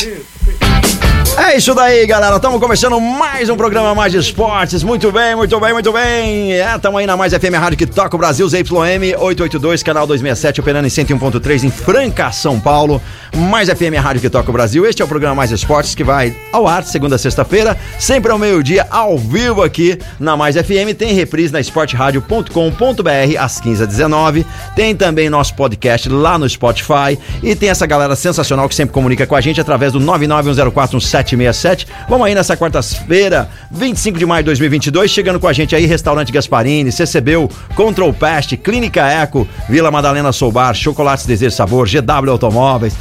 two, three. É isso daí, galera. Estamos começando mais um programa Mais Esportes. Muito bem, muito bem, muito bem. É, estamos aí na Mais FM Rádio que toca o Brasil, ZYM 882, canal 267, operando em 101.3 em Franca, São Paulo. Mais FM Rádio que toca o Brasil. Este é o programa Mais Esportes que vai ao ar segunda a sexta-feira, sempre ao meio-dia, ao vivo aqui na Mais FM. Tem reprise na esporteradio.com.br às 15h19. Tem também nosso podcast lá no Spotify. E tem essa galera sensacional que sempre comunica com a gente através do 991041767. Vamos aí nessa quarta-feira, 25 de maio de 2022, chegando com a gente aí, Restaurante Gasparini, CCBU, Control Pest, Clínica Eco, Vila Madalena Soubar, Chocolates Desejo Sabor, GW Automóveis,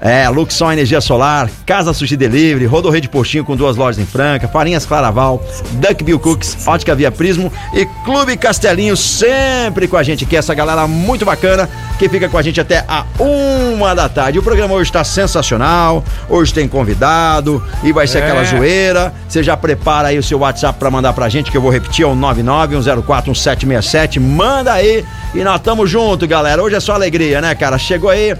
é, Luxon Energia Solar, Casa Sushi Delivery, Rodorreio de Postinho com duas lojas em Franca, Farinhas Claraval, Duck Bill Cooks, Ótica Via Prismo e Clube Castelinho sempre com a gente aqui, essa galera muito bacana que fica com a gente até a uma da tarde. O programa hoje está sensacional, hoje tem convidado e vai ser É. aquela zoeira. Você já prepara aí o seu WhatsApp pra mandar pra gente, que eu vou repetir, é o 991041767. Manda aí e nós tamo junto, galera. Hoje é só alegria, né, cara? Chegou aí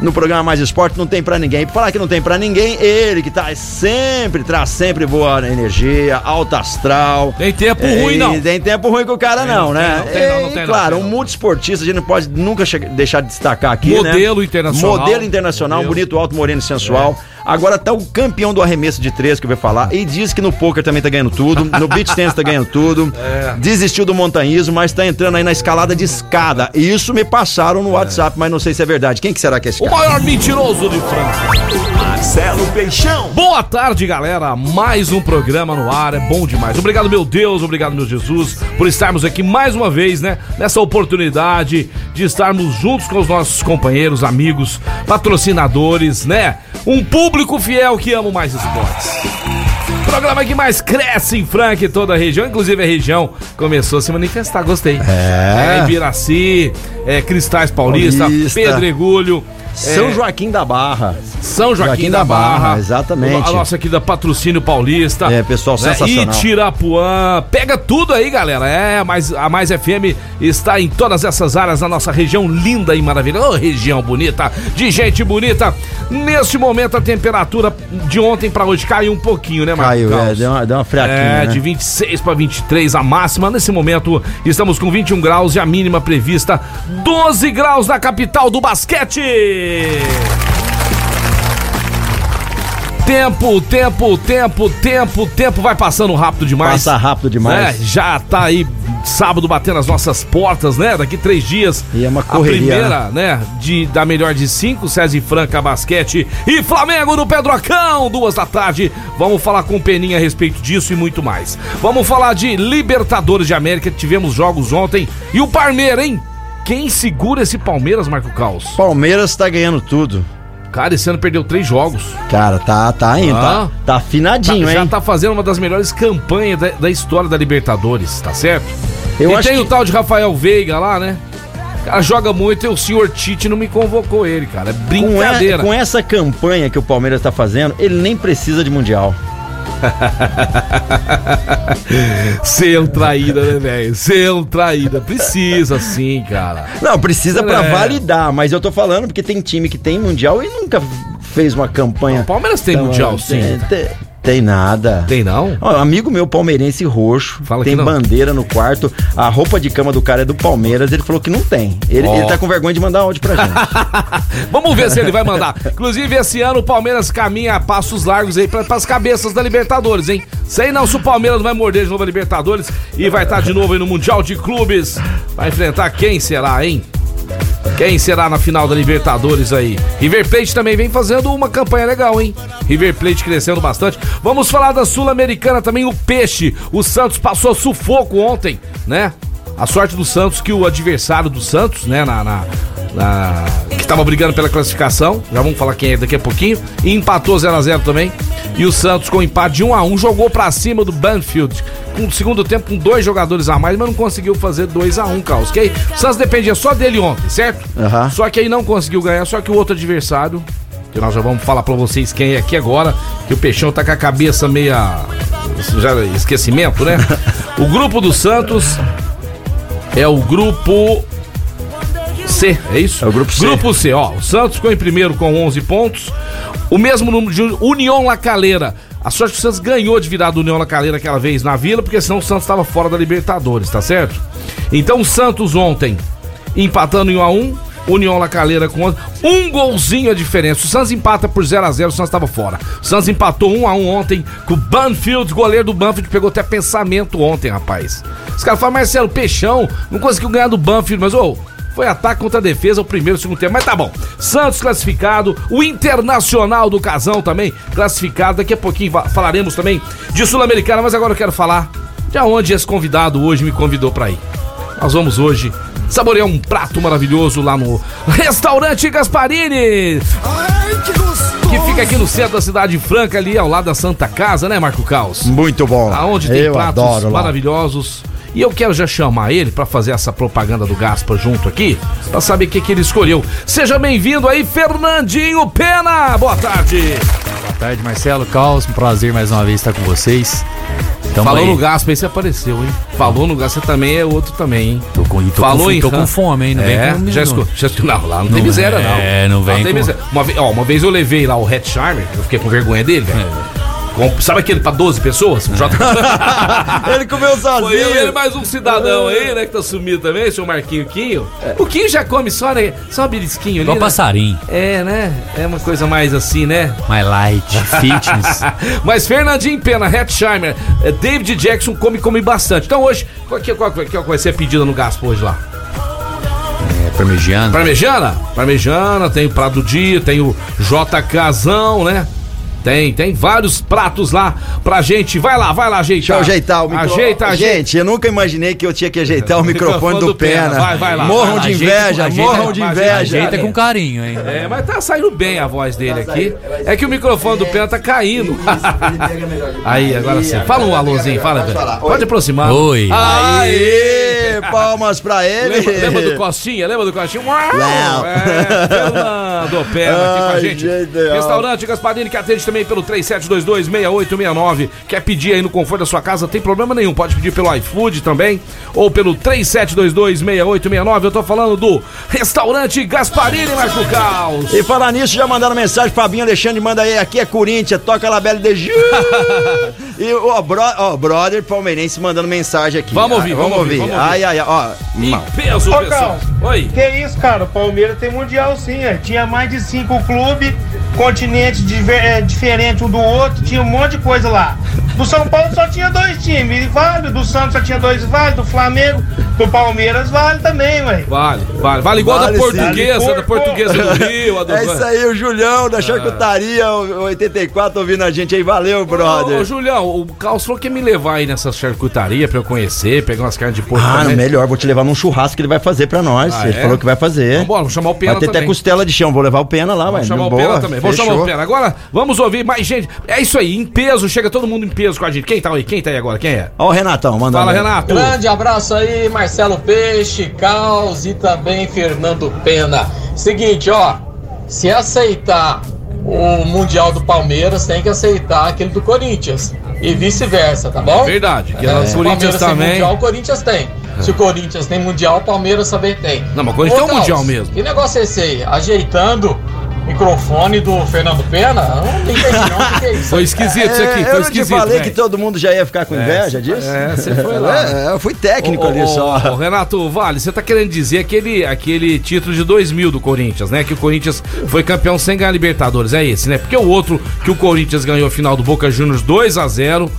no programa Mais Esporte, não tem pra ninguém. Pra falar que não tem pra ninguém, ele que tá sempre, traz sempre boa energia, alta astral. Tem tempo É, ruim, não. Tem tempo ruim com o cara, Tem, não, não né? tem, não tem, não, não E, tem, não, claro, um multiesportista, a gente não pode nunca deixar de destacar aqui, né? Modelo internacional. Modelo internacional, Modelo. bonito, alto, moreno e sensual. Agora tá o campeão do arremesso de três que eu vou falar. E diz que no poker também tá ganhando tudo. No beach tennis tá ganhando tudo. É. Desistiu do montanhismo, mas tá entrando aí na escalada de escada. E isso me passaram no WhatsApp, mas não sei se é verdade. Quem que será que é esse O cara? maior mentiroso de Franca. Marcelo Peixão. Boa tarde, galera. Mais um programa no ar. É bom demais. Obrigado, meu Deus. Obrigado, meu Jesus, por estarmos aqui mais uma vez, né? Nessa oportunidade de estarmos juntos com os nossos companheiros, amigos, patrocinadores, né? Um público fiel que ama mais esportes. Programa que mais cresce em Franca e toda a região, inclusive a região começou a se manifestar, gostei. É. É, Ibiraci, é, Cristais Paulista, Paulista. Pedregulho. São é, Joaquim da Barra. são Joaquim, Joaquim da, da Barra. Barra, exatamente. A nossa aqui da Patrocínio Paulista. É, pessoal sensacional. Itirapuã. Pega tudo aí, galera. É, mas a Mais FM está em todas essas áreas da nossa região linda e maravilhosa. Ô, região bonita, de gente bonita. Neste momento, a temperatura de ontem pra hoje caiu um pouquinho, né, Marcos? Caiu, é, deu uma, deu uma fraquinha. É, né? de 26 para 23 a máxima. Nesse momento, estamos com 21 graus e a mínima prevista 12 graus na capital do basquete. Tempo, tempo, tempo, tempo, tempo vai passando rápido demais. Passa rápido demais. É, já tá aí sábado batendo as nossas portas, né? Daqui três dias. E é uma A correria, primeira, né? De, da melhor de cinco, César e Franca Basquete e Flamengo no Pedrocão, duas da tarde. Vamos falar com o Peninha a respeito disso e muito mais. Vamos falar de Libertadores de América, tivemos jogos ontem. E o Palmeiras, hein? Quem segura esse Palmeiras, Marco Caos? Palmeiras tá ganhando tudo. Cara, esse ano perdeu três jogos. Cara, tá, tá indo, Ah. tá, tá afinadinho, Tá- hein? já tá fazendo uma das melhores campanhas da, da história da Libertadores, tá certo? Eu e acho tem que- o tal de Rafael Veiga lá, né? O cara joga muito e o senhor Tite não me convocou ele, cara. É Com, e- brincadeira. com essa campanha que o Palmeiras tá fazendo, ele nem precisa de Mundial. Ser traída, né, velho? Ser traída. Precisa sim, cara. Não, precisa pra É. validar, mas eu tô falando porque tem time que tem Mundial e nunca fez uma campanha. O Palmeiras tem Então, mundial, sim. Tem, tem- tem nada. Tem não? Ó, amigo meu palmeirense roxo, Fala tem bandeira no quarto, a roupa de cama do cara é do Palmeiras, ele falou que não tem. Ele, Ó. ele tá com vergonha de mandar áudio pra gente. Vamos ver se ele vai mandar. Inclusive, esse ano o Palmeiras caminha a passos largos aí para as cabeças da Libertadores, hein? Sei não se o Palmeiras não vai morder de novo a Libertadores e vai estar de novo aí no Mundial de Clubes. Vai enfrentar quem será, hein? Quem será na final da Libertadores aí? River Plate também vem fazendo uma campanha legal, hein? River Plate crescendo bastante. Vamos falar da Sul-Americana também, o Peixe. O Santos passou sufoco ontem, né? A sorte do Santos que o adversário do Santos, né, na, na, na- que estava brigando pela classificação. Já vamos falar quem é daqui a pouquinho. E empatou 0x0 também. E o Santos, com empate de 1x1, jogou pra cima do Banfield. Com o segundo tempo, com dois jogadores a mais, mas não conseguiu fazer 2x1, Carlos. Que aí, o Santos dependia só dele ontem, certo? Aham. Só que aí não conseguiu ganhar, só que o outro adversário, que nós já vamos falar pra vocês quem é aqui agora, que o Peixão tá com a cabeça meia. Já esquecimento, né? o grupo do Santos é o grupo C, é isso? É o grupo C. Grupo C, ó. O Santos ficou em primeiro com 11 pontos. O mesmo número de União La Calera. A sorte que o Santos ganhou de virar do União La Calera aquela vez na Vila, porque senão o Santos estava fora da Libertadores, tá certo? Então o Santos ontem empatando em 1 a 1 União La Calera com 11. um golzinho a diferença. O Santos empata por 0 a 0 o Santos estava fora. O Santos empatou 1 a 1 ontem com o Banfield, goleiro do Banfield pegou até pensamento ontem, rapaz. Os caras falam, Marcelo, Peixão não conseguiu ganhar do Banfield, mas ô, foi ataque contra a defesa, o primeiro e o segundo tempo. Mas tá bom. Santos classificado, o Internacional do Casão também classificado. Daqui a pouquinho falaremos também de Sul-Americana, mas agora eu quero falar de onde esse convidado hoje me convidou pra ir. Nós vamos hoje saborear um prato maravilhoso lá no Restaurante Gasparini. Que fica aqui no centro da cidade franca, ali ao lado da Santa Casa, né, Marco Caos? Muito bom. Aonde tem Eu pratos adoro lá. maravilhosos. E eu quero já chamar ele pra fazer essa propaganda do Gaspar junto aqui, pra saber o que, que ele escolheu. Seja bem-vindo aí, Fernandinho Pena. Boa tarde. Boa tarde, Marcelo Caos. Um prazer mais uma vez estar com vocês. Tamo Falou aí. no Gaspar, aí você apareceu, hein? Falou no Gaspar, você também é outro também, hein? Tô com, tô Falou com, em tô com fome, hein? Não é, vem com já escutou. Já. Não, lá não, tem Não miséria, não. é, não vem tem com- miséria. Uma, vez, ó, uma vez eu levei lá o Red Charmer, eu fiquei com vergonha dele, velho. É. Com- Sabe aquele pra 12 pessoas? J... Ele comeu sozinho. Foi eu e ele mais um cidadão aí, né, que tá sumido também, seu Marquinho Quinho. O Quinho já come só, né? Só belisquinho ali, Igual né? passarinho. É, né? É uma coisa mais assim, né? My light, fitness. Mas Fernandinho Pena, Hetzheimer, eh, David Jackson come, come bastante. Então hoje, qual que, qual, qual que vai ser a pedida no Gaspo hoje lá? é, parmegiano. Parmejana? Parmejana, tem o prato do dia, tem o JKzão, né? Tem, tem vários pratos lá pra gente. Vai lá, vai lá ajeitar. Deixa eu ajeitar o microfone. Ajeita, ajeita. Gente, eu nunca imaginei que eu tinha que ajeitar o microfone do Pena. Vai, vai lá, Morram vai lá, de ajeita inveja, com- morram ajeita- de inveja. Ajeita com carinho, hein? É, mas tá saindo bem a voz dele aqui. É que o microfone do Pena tá caindo. Aí, agora sim. Fala um alôzinho, fala, velho. Pode aproximar. Oi. Aê, palmas pra ele. Lembra, lembra do Costinha? Lembra do Costinha? Uau! Não. É, Fernando Pena aqui com a gente. gente. Restaurante Gasparini que atende também pelo 3722-6869. Quer pedir aí no conforto da sua casa? Tem problema nenhum. Pode pedir pelo iFood também ou pelo 3722-6869. Eu tô falando do Restaurante Gasparini, Marco Caos. E falar nisso, já mandaram mensagem, Fabinho Alexandre manda aí, aqui é Corinthians, toca lá Bela de Ju. E o bro, ó, brother palmeirense mandando mensagem aqui. Vamos ouvir, Ah, vamos ouvir, vamos ouvir. Ai, ai, ai, ó. Em peso, Ô, pessoal. Oi. Que isso, cara? O Palmeiras tem mundial sim. é. Tinha mais de cinco clubes, continentes diver- é, diferentes um do outro, tinha um monte de coisa lá. Do São Paulo só tinha dois times, vale. Do Santos só tinha dois, vale. Do Flamengo, do Palmeiras, vale também, velho. Vale, vale. Vale igual Vale da portuguesa, Vale da por- portuguesa do Rio. a do- É isso aí, o Julião da Charcutaria o 84 ouvindo a gente aí. Valeu, Ô, brother. ô, Julião, o Carlos falou que ia me levar aí nessa charcutaria pra eu conhecer, pegar umas carnes de porco Ah, também. melhor, vou te levar num churrasco que ele vai fazer pra nós. Ah, ele é? falou que vai fazer. Vambora, vamos chamar o Pena Vai ter até também. costela de chão, vou levar o Pena lá, vai. Vamos chamar o Boa, Pena também. Vamos chamar o Pena. Agora, vamos ouvir mais gente. É isso aí, em peso, chega todo mundo em peso com a gente. Quem tá aí? Quem tá aí agora? Quem é? Ó o Renatão, manda Fala, aí. Renato. Grande abraço aí, Marcelo Peixe, Caos e também Fernando Pena. Seguinte, ó, se aceitar o Mundial do Palmeiras, tem que aceitar aquele do Corinthians. E vice-versa, tá bom? Verdade, que É, o se Corinthians o também. Mundial, o Corinthians tem. Se o Corinthians tem Mundial, o Palmeiras também tem. Não, mas o Corinthians tem Caos, Mundial mesmo. Que negócio é esse aí? Ajeitando o microfone do Fernando Pena? Eu não entendi não, o que é isso? Foi esquisito isso aqui, É, foi eu não te esquisito. falei velho. que todo mundo já ia ficar com inveja disso? é, você foi lá. É, eu fui técnico Ô, ali ô, só. ô, Renato Vale, você tá querendo dizer aquele, aquele título de 2000 do Corinthians, né? Que o Corinthians foi campeão sem ganhar Libertadores, é esse, né? Porque o outro que o Corinthians ganhou a final do Boca Juniors 2 a 0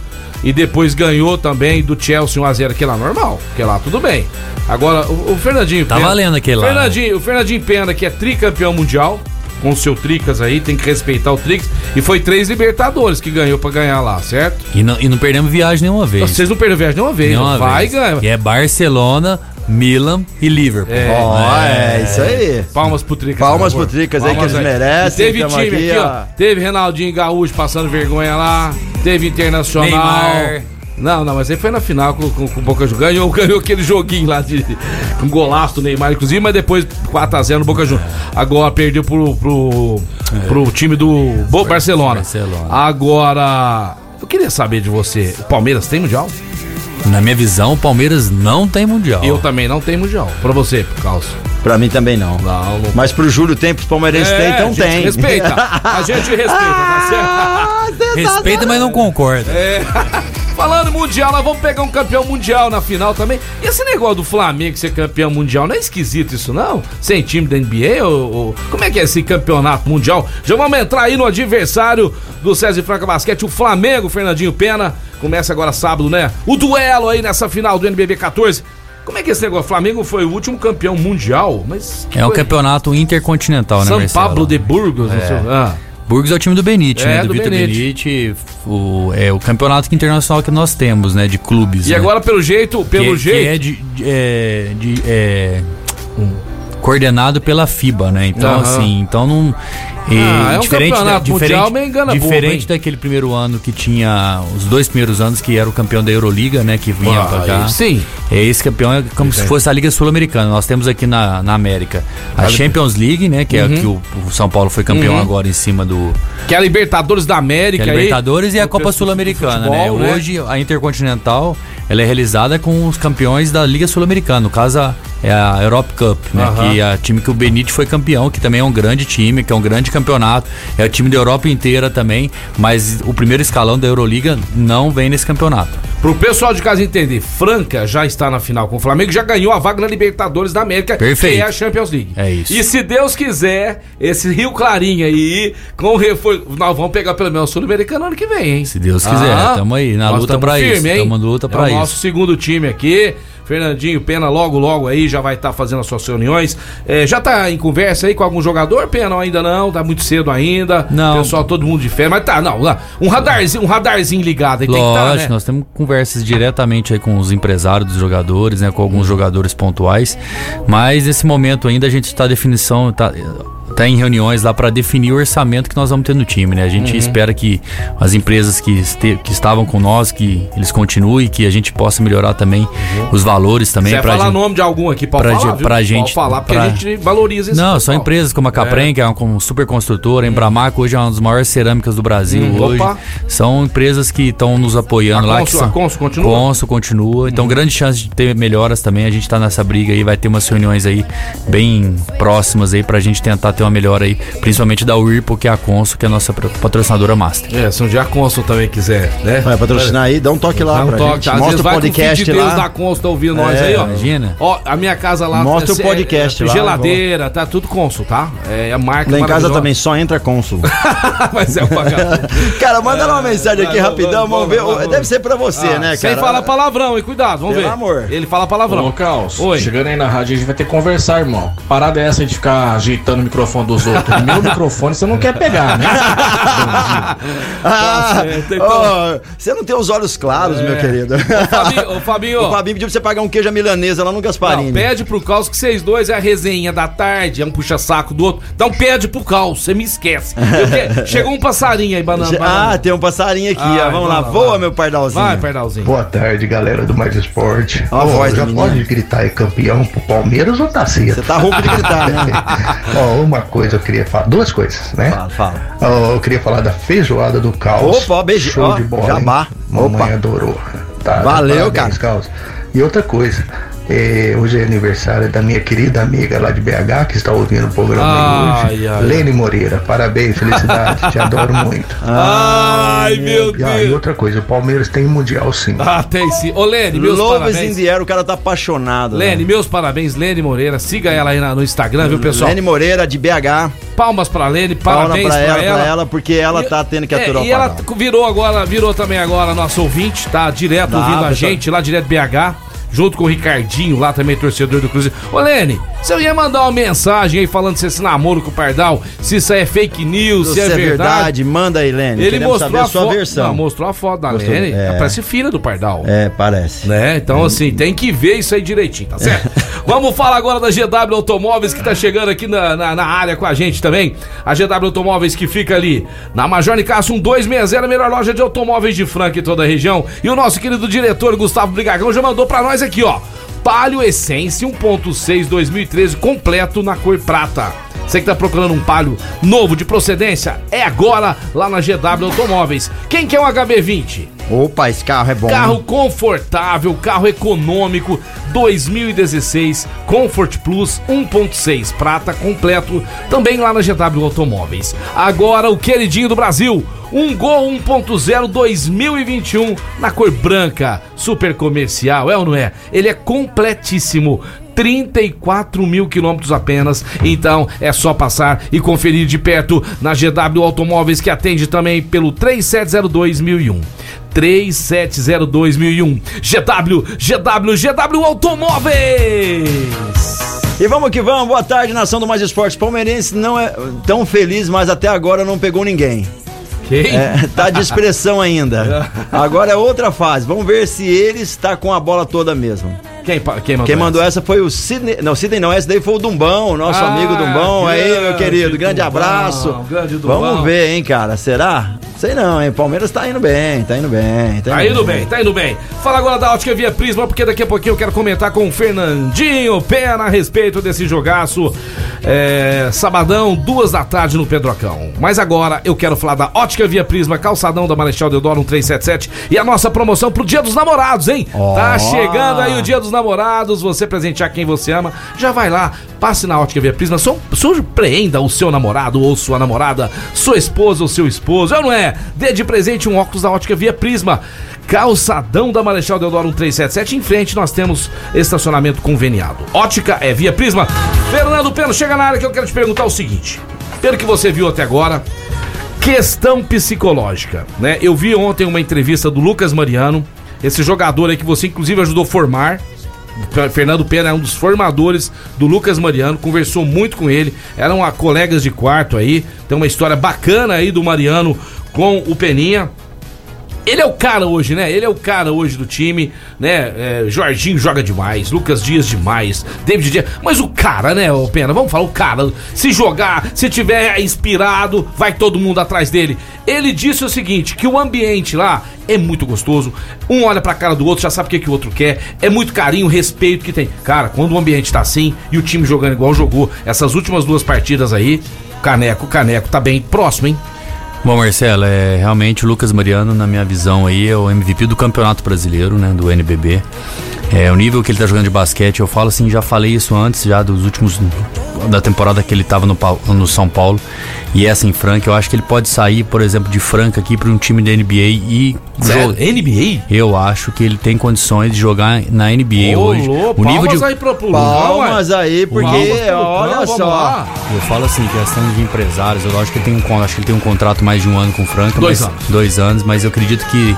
e depois ganhou também do Chelsea 1 a 0 que lá normal, que lá tudo bem. Agora, o, o Fernandinho Tá valendo aquele lá, Fernandinho, O Fernandinho Pena, que é tricampeão mundial, com o seu Tricas aí, tem que respeitar o Tricas. E foi três Libertadores que ganhou pra ganhar lá, certo? E não, e não perdemos viagem nenhuma vez. Vocês não perderam viagem nenhuma vez. Nenhuma vai vez. e ganha. E é Barcelona, Milan e Liverpool. Ó, é, isso aí. Palmas pro Tricas. Palmas pro Tricas aí, que eles aí. merecem. E teve time aqui, aqui, ó. ó. Teve Renaldinho Gaúcho passando vergonha lá. Teve Internacional. Neymar. Não, não, mas aí foi na final com, com, com o Boca Juniors. Ganhou, ganhou aquele joguinho lá de. Com golaço do Neymar, inclusive, mas depois 4x0 no Boca Juniors. Agora perdeu pro, pro, pro time do Bo- Barcelona. Barcelona. Agora. Eu queria saber de você. O Palmeiras tem mundial? Na minha visão, o Palmeiras não tem mundial. Eu também não tenho mundial. Pra você, Calço. Pra mim também não. Não, não. Mas pro Júlio tem, pros palmeirenses tem, É, então a gente tem. Respeita. A gente respeita, tá certo? Respeita, mas não concorda. É. Falando mundial, nós vamos pegar um campeão mundial na final também. E esse negócio do Flamengo ser campeão mundial, não é esquisito isso não? Sem time da NBA? Ou, ou- como é que é esse campeonato mundial? Já vamos entrar aí no adversário do César e Franca Basquete, o Flamengo, Fernandinho Pena. Começa agora sábado, né? O duelo aí nessa final do NBB 14. Como é que é esse negócio? O Flamengo foi o último campeão mundial, mas... É um foi? campeonato intercontinental, né, São Marcelo? Pablo de Burgos, não sei. Ah. Burgos é o time do Benite, É, né? Do, do Vitor Benite. Benite. o, é o campeonato internacional que nós temos, né? De clubes. E né? agora, pelo jeito, pelo que, jeito... Que é de. de- é, de- é, coordenado pela FIBA, né? Então, Aham. assim, então não. e Ah, é um diferente campeonato mundial, mas engana diferente daquele primeiro ano que tinha os dois primeiros anos que era o campeão da Euroliga, né? Que vinha pra cá. Ah, sim. É, Esse campeão é como se fosse a Liga Sul-Americana. Nós temos aqui na, na América a Champions League, né? Que é Uhum. que o, o São Paulo foi campeão agora em cima do, Que é a Libertadores da América. que é a aí. Libertadores e a Copa Sul-Americana, né? né? Hoje a Intercontinental ela é realizada com os campeões da Liga Sul-Americana, no caso a- é a Europe Cup, né? Aham. Que é o time que o Benite foi campeão, que também é um grande time, que é um grande campeonato. É o time da Europa inteira também, mas o primeiro escalão da Euroliga não vem nesse campeonato. Pro pessoal de casa entender, Franca já está na final com o Flamengo, já ganhou a vaga na Libertadores da América, Perfeito. que é a Champions League. É isso. E se Deus quiser, esse Rio Clarinho aí, com reforço, nós vamos pegar pelo menos o Sul-Americano ano que vem, hein? Se Deus quiser, tamo aí, na luta pra isso, hein? tamo na luta é pra o isso. nosso segundo time aqui. Fernandinho Pena, logo, logo aí, já vai estar fazendo as suas reuniões. É, já tá em conversa aí com algum jogador, Pena? Ainda não? Tá muito cedo ainda. Não. Pessoal, todo mundo de férias. Mas tá, não, um radarzinho, um radarzinho ligado aí tem que Lógico, tá, né? nós temos conversas diretamente aí com os empresários dos jogadores, né, com alguns jogadores pontuais, mas nesse momento ainda a gente está definição, tá, tá em reuniões lá para definir o orçamento que nós vamos ter no time, né? A gente Uhum. espera que as empresas que, este- que estavam com nós, que eles continuem, que a gente possa melhorar também os valores também Se falar gente- nome de algum aqui, pode pra falar, viu? pra Pode gente- falar, porque pra- a gente valoriza esse Não, são empresas como a Capren, que é uma super construtora, a Embramaco hoje é uma das maiores cerâmicas do Brasil Hum, hoje. opa. São empresas que estão nos apoiando A lá. Consul- que são, a Consul continua? Consul continua. Então, grande chance de ter melhoras também. A gente tá nessa briga aí, vai ter umas reuniões aí bem próximas aí pra gente tentar ter uma melhora aí, principalmente da Whirlpool, que é a Consul, que é a nossa patrocinadora master. É, se um dia a Consul também quiser, né? Vai patrocinar aí, dá um toque lá Dá um pra toque, gente. Mostra o vai com o podcast lá. da Consul, tá ouvindo nós É, aí, ó. imagina. Ó, a minha casa lá... Mostra o é- podcast é, lá, Geladeira, tá tudo Consul, tá? É a marca Lá em casa também só entra cônsul. Mas é o vagabundo. Cara, manda uma mensagem aqui vai, rapidão, vamos, vamos ver. vamos, vamos. Deve ser pra você, Ah, né, Sem cara? falar palavrão, hein? Cuidado, vamos Pelo ver. amor. Ele fala palavrão. Ô, Caos, Oi. chegando aí na rádio, a gente vai ter que conversar, irmão. Parada é essa de ficar ajeitando o microfone dos outros. Meu microfone você não quer pegar, né? Ah, certo, então. ó, você não tem os olhos claros, meu querido. Ô, Fabinho, ô, Fabinho. O Fabinho pediu pra você pagar um queijo milanesa lá no Gasparini. Não, pede pro Caos que vocês dois é a resenha da tarde, é um puxa-saco do outro. Então pede pro Caos, você me esquece. Chegou um passarinho aí, banana. Ah, tem um passarinho aqui, Ah, ó. Vamos lá, vai lá, voa, vai. meu pardalzinho. Vai, Pardalzinho. Boa tarde, galera do Mais Esporte. Ó a Ô, voz já pode gritar aí campeão pro Palmeiras ou tá cedo? Você tá rouco de gritar, né? Ó, uma coisa eu queria falar, duas coisas, né? Fala, fala. Ó, eu queria falar da feijoada do Caos. Opa, beijo- Show ó, de bola. jabá. Mamãe Opa. adorou. Tá, Valeu, parabéns, Caos. E outra coisa. É, hoje é aniversário da minha querida amiga lá de BH que está ouvindo o programa Ai, hoje. ai, Lene Moreira, parabéns, felicidade, te adoro muito. Ai, meu E, ah, e Deus. outra coisa, o Palmeiras tem mundial sim. Ah, tem sim. Ô, Lene, meus Love in parabéns. the air, o cara tá apaixonado. Lene, né? meus parabéns, Lene Moreira. Siga ela aí no Instagram, viu, pessoal? Lene Moreira, de BH. Palmas pra Lene, Palma parabéns pra ela, pra ela. pra ela, porque ela tá tendo que É, aturar e o ela padrão. virou agora, virou também agora nosso ouvinte, tá direto Tá, ouvindo a pessoal. gente lá direto BH, junto com o Ricardinho, lá também torcedor do Cruzeiro. Ô Lene, Se eu ia mandar uma mensagem aí falando se esse namoro com o Pardal, se isso é fake news, se, Se é, verdade. manda aí, Lene. Ele Queremos mostrou a, sua foto. versão. Não, mostrou a foto da Mostrou, Lene. é. Parece filha do Pardal. É, parece. Né? Então, assim, tem que ver isso aí direitinho, tá certo? Vamos falar agora da GW Automóveis que tá chegando aqui na, na, na área com a gente também. A GW Automóveis que fica ali na Major Nicasso 1260, a melhor loja de automóveis de Franca em toda a região. E o nosso querido diretor Gustavo Brigagão já mandou pra nós aqui, ó. Palio Essence 1.6 2013 completo na cor prata. Você que tá procurando um Palio novo de procedência, é agora lá na GW Automóveis. Quem quer um HB20? Opa, esse carro é bom. Carro confortável, carro econômico, 2016, Comfort Plus 1.6, prata completo, também lá na GW Automóveis. Agora o queridinho do Brasil, um Gol 1.0 2021 na cor branca, super comercial, é ou não é? Ele é completíssimo. 34 mil quilômetros apenas. Então é só passar e conferir de perto na GW Automóveis que atende também pelo 3702.001. 3702.001. GW, GW, GW Automóveis. E vamos que vamos, boa tarde, nação do Mais Esportes. Palmeirense não é tão feliz, mas até agora não pegou ninguém. Quem? É, tá de expressão ainda. Agora é outra fase. Vamos ver se ele está com a bola toda mesmo. Quem, quem mandou, Quem mandou essa? essa foi o Sidney. Não, Sidney não, esse daí foi o Dumbão, nosso Ah, amigo Dumbão. Aí, meu querido, grande Dumbão, abraço. grande Dumbão. Vamos ver, hein, cara. Será? Sei não, hein? Palmeiras tá indo bem, tá indo bem. Tá indo bem, tá indo bem. Fala agora da Ótica Via Prisma, porque daqui a pouquinho eu quero comentar com o Fernandinho Pena a respeito desse jogaço. É, sabadão, duas da tarde no Pedrocão. Mas agora eu quero falar da Ótica Via Prisma, calçadão da Marechal Deodoro 1377 e a nossa promoção pro Dia dos Namorados, hein? Tá chegando aí o Dia dos Namorados, você presentear quem você ama, já vai lá, passe na Ótica Via Prisma, sur- surpreenda o seu namorado ou sua namorada, sua esposa ou seu esposo, eu não é? Dê de presente um óculos da Ótica Via Prisma. Calçadão da Marechal Deodoro 1377. Em frente nós temos estacionamento conveniado. Ótica é Via Prisma. Fernando Peno, chega na área que eu quero te perguntar o seguinte. Pelo que você viu até agora, questão psicológica, né? Eu vi ontem uma entrevista do Lucas Mariano, esse jogador aí que você inclusive ajudou a formar. Fernando Pena é um dos formadores do Lucas Mariano, conversou muito com ele, eram colegas de quarto aí, tem uma história bacana aí do Mariano com o Peninha. Ele é o cara hoje, né? Ele é o cara hoje do time, né? É, Jorginho joga demais, Lucas Dias demais, David Dias. Mas o cara, né, ô Pena? Vamos falar, o cara, se jogar, se tiver inspirado, vai todo mundo atrás dele. Ele disse o seguinte: que o ambiente lá é muito gostoso. Um olha pra cara do outro, já sabe o que, que o outro quer. É muito carinho, respeito que tem. Cara, quando o ambiente tá assim e o time jogando igual jogou essas últimas duas partidas aí, o Caneco, o Caneco tá bem próximo, hein? Bom, Marcelo, é realmente o Lucas Mariano, na minha visão aí, é o MVP do Campeonato Brasileiro, né, do NBB. É, o nível que ele tá jogando de basquete, eu falo assim, já falei isso antes, já dos últimos da temporada que ele tava no, no São Paulo. E essa em Franca, eu acho que ele pode sair, por exemplo, de Franca aqui para um time da NBA e Sério? NBA? Eu acho que ele tem condições de jogar na NBA Ô, hoje. o nível de palmas aí pro Palmas aí, porque Palmas olha só. lá. Eu falo assim, questão de empresários, eu acho que ele tem um, acho que ele tem um contrato mais de um ano com o Franca. Dois mas- anos. Dois anos, mas eu acredito que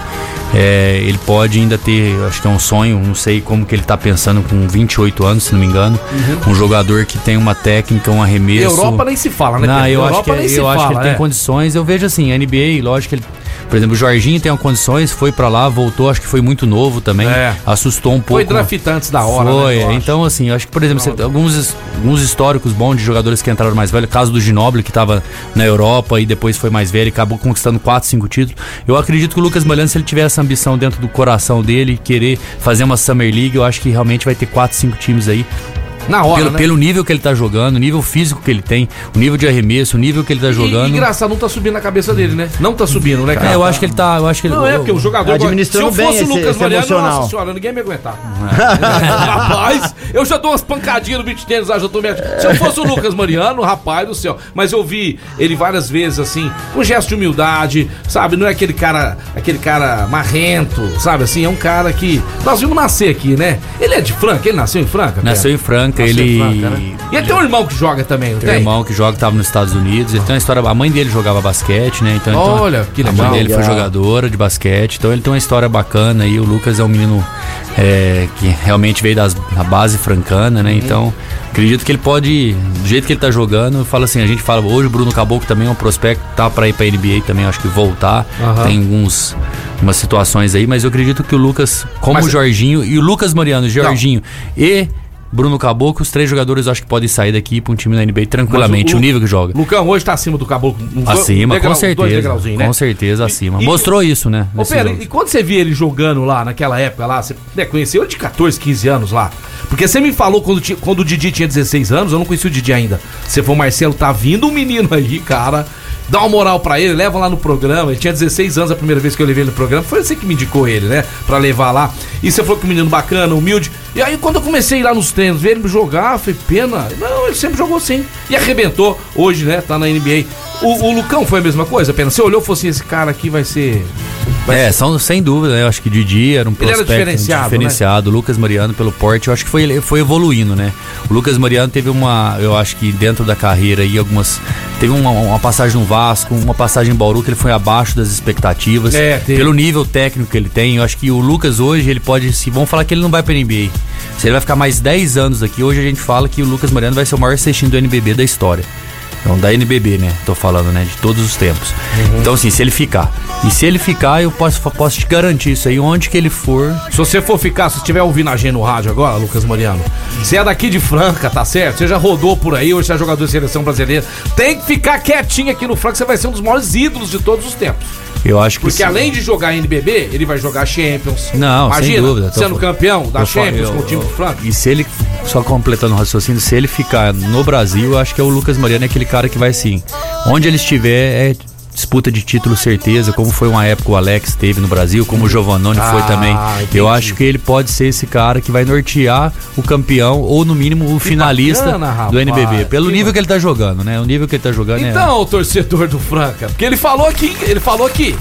é, ele pode ainda ter, acho que é um sonho, não sei como que ele tá pensando com 28 anos, se não me engano. Um jogador que tem uma técnica, um arremesso. Uhum. Europa nem se fala, né? Não, eu acho Europa que, nem se eu acho que ele tem né? condições. Eu vejo assim, a NBA, lógico que ele. Por exemplo, o Jorginho tem condições, foi pra lá, voltou, acho que foi muito novo também. É. Assustou um pouco. Foi draftado antes da hora, Foi, né, eu acho. então assim, eu acho que, por exemplo, você- alguns, alguns históricos bons de jogadores que entraram mais velho, caso do Ginobili, que tava na Europa e depois foi mais velho e acabou conquistando 4, 5 títulos. Eu acredito que o Lucas Mariano, se ele tiver essa ambição dentro do coração dele, querer fazer uma Summer League, eu acho que realmente vai ter 4, 5 times aí. Na hora, Pelo, né? pelo nível que ele tá jogando, o nível físico que ele tem, o nível de arremesso, o nível que ele tá E, jogando. engraçado, não tá subindo na cabeça dele, né? Não tá subindo, né, cara? É, eu acho que ele tá. Eu acho que ele, Não é, porque o jogador. Administrando se eu fosse bem o Lucas esse Mariano, nossa senhora, ninguém ia me aguentar. rapaz, eu já dou umas pancadinhas no beat tênis lá, já tô me... Se eu fosse o Lucas Mariano, rapaz do céu. Mas eu vi ele várias vezes, assim, com gesto de humildade, sabe? Não é aquele cara, aquele cara marrento, sabe? Assim, é um cara que. Nós vimos nascer aqui, né? Ele é de Franca, ele nasceu em Franca? Nasceu Pé? em Franca. Franca, ele. Franca, né? E ele tem um irmão que joga também, não Tem tem? um irmão que joga, tava nos Estados Unidos. Ele tem uma história. A mãe dele jogava basquete, né? Então, então, Olha, que A legal. mãe dele foi jogadora de basquete. Então ele tem uma história bacana aí. O Lucas é um menino é, que realmente veio das, da base francana, Uhum. né? Então, acredito que ele pode, do jeito que ele tá jogando, fala assim, a gente fala, hoje o Bruno Caboclo também é um prospecto, tá pra ir pra NBA também, acho que voltar. Aham. Tem alguns umas situações aí, mas eu acredito que o Lucas, como Mas- o Jorginho e o Lucas Mariano, o Jorginho e Bruno Caboclo, os três jogadores eu acho que podem sair daqui pra um time da NBA tranquilamente, Mas o, nível que joga. Lucão hoje tá acima do Caboclo. dois- Acima, degrau- com certeza. Né? Com certeza acima. E- Mostrou isso, né? Ô, jogo. e quando você via ele jogando lá naquela época lá, você né, conheceu ele de 14, 15 anos lá? Porque você me falou quando, quando o Didi tinha 16 anos, eu não conheci o Didi ainda. Você falou, Marcelo, tá vindo um menino aí, cara. Dá uma moral pra ele, leva lá no programa. Ele tinha 16 anos a primeira vez que eu levei ele no programa. Foi você que me indicou ele, né? Pra levar lá. E você falou que o menino bacana, humilde. E aí, quando eu comecei lá nos treinos, ver ele jogar, foi pena. Não, ele sempre jogou assim. E arrebentou hoje, né? Tá na NBA. O, o Lucão foi a mesma coisa, pena. Você olhou e falou assim: esse cara aqui vai ser. Vai É, são, sem dúvida, né? Eu acho que Didi era um Ele era prospecto diferenciado, né? diferenciado. O Lucas Mariano, pelo porte, eu acho que foi, foi evoluindo, né? O Lucas Mariano teve uma, eu acho que dentro da carreira aí, algumas. Teve uma, uma passagem no Vasco, uma passagem em Bauru, que ele foi abaixo das expectativas. É, teve. pelo nível técnico que ele tem, eu acho que o Lucas hoje, ele pode. Se vão falar que ele não vai pra NBA. Se ele vai ficar mais 10 anos aqui, hoje a gente fala que o Lucas Mariano vai ser o maior cestinho do NBB da história. Então, da NBB, né? Tô falando, né? De todos os tempos. Uhum. Então, assim, se ele ficar. E se ele ficar, eu posso, posso te garantir isso aí, onde que ele for. Se você for ficar, se estiver ouvindo a G no rádio agora, Lucas Mariano, você é daqui de Franca, tá certo? Você já rodou por aí, hoje você é jogador de seleção brasileira. Tem que ficar quietinho aqui no Franca, você vai ser um dos maiores ídolos de todos os tempos. Eu acho que. Porque sim. além de jogar NBB, ele vai jogar Champions. Não, Imagina, sem dúvida. Sendo campeão da Champions eu- com o time do Franca. E se ele, só completando o raciocínio, se ele ficar no Brasil, eu acho que é o Lucas Mariano, é aquele cara que vai assim. Onde ele estiver, é disputa de título certeza, como foi uma época o Alex teve no Brasil, como o Giovannone foi Ah, também. entendi. Eu acho que ele pode ser esse cara que vai nortear o campeão, ou no mínimo o finalista bacana, do NBB. Pelo que nível que ele tá jogando, né? O nível que ele tá jogando é. Então, o torcedor do Franca, porque ele falou aqui, ele falou aqui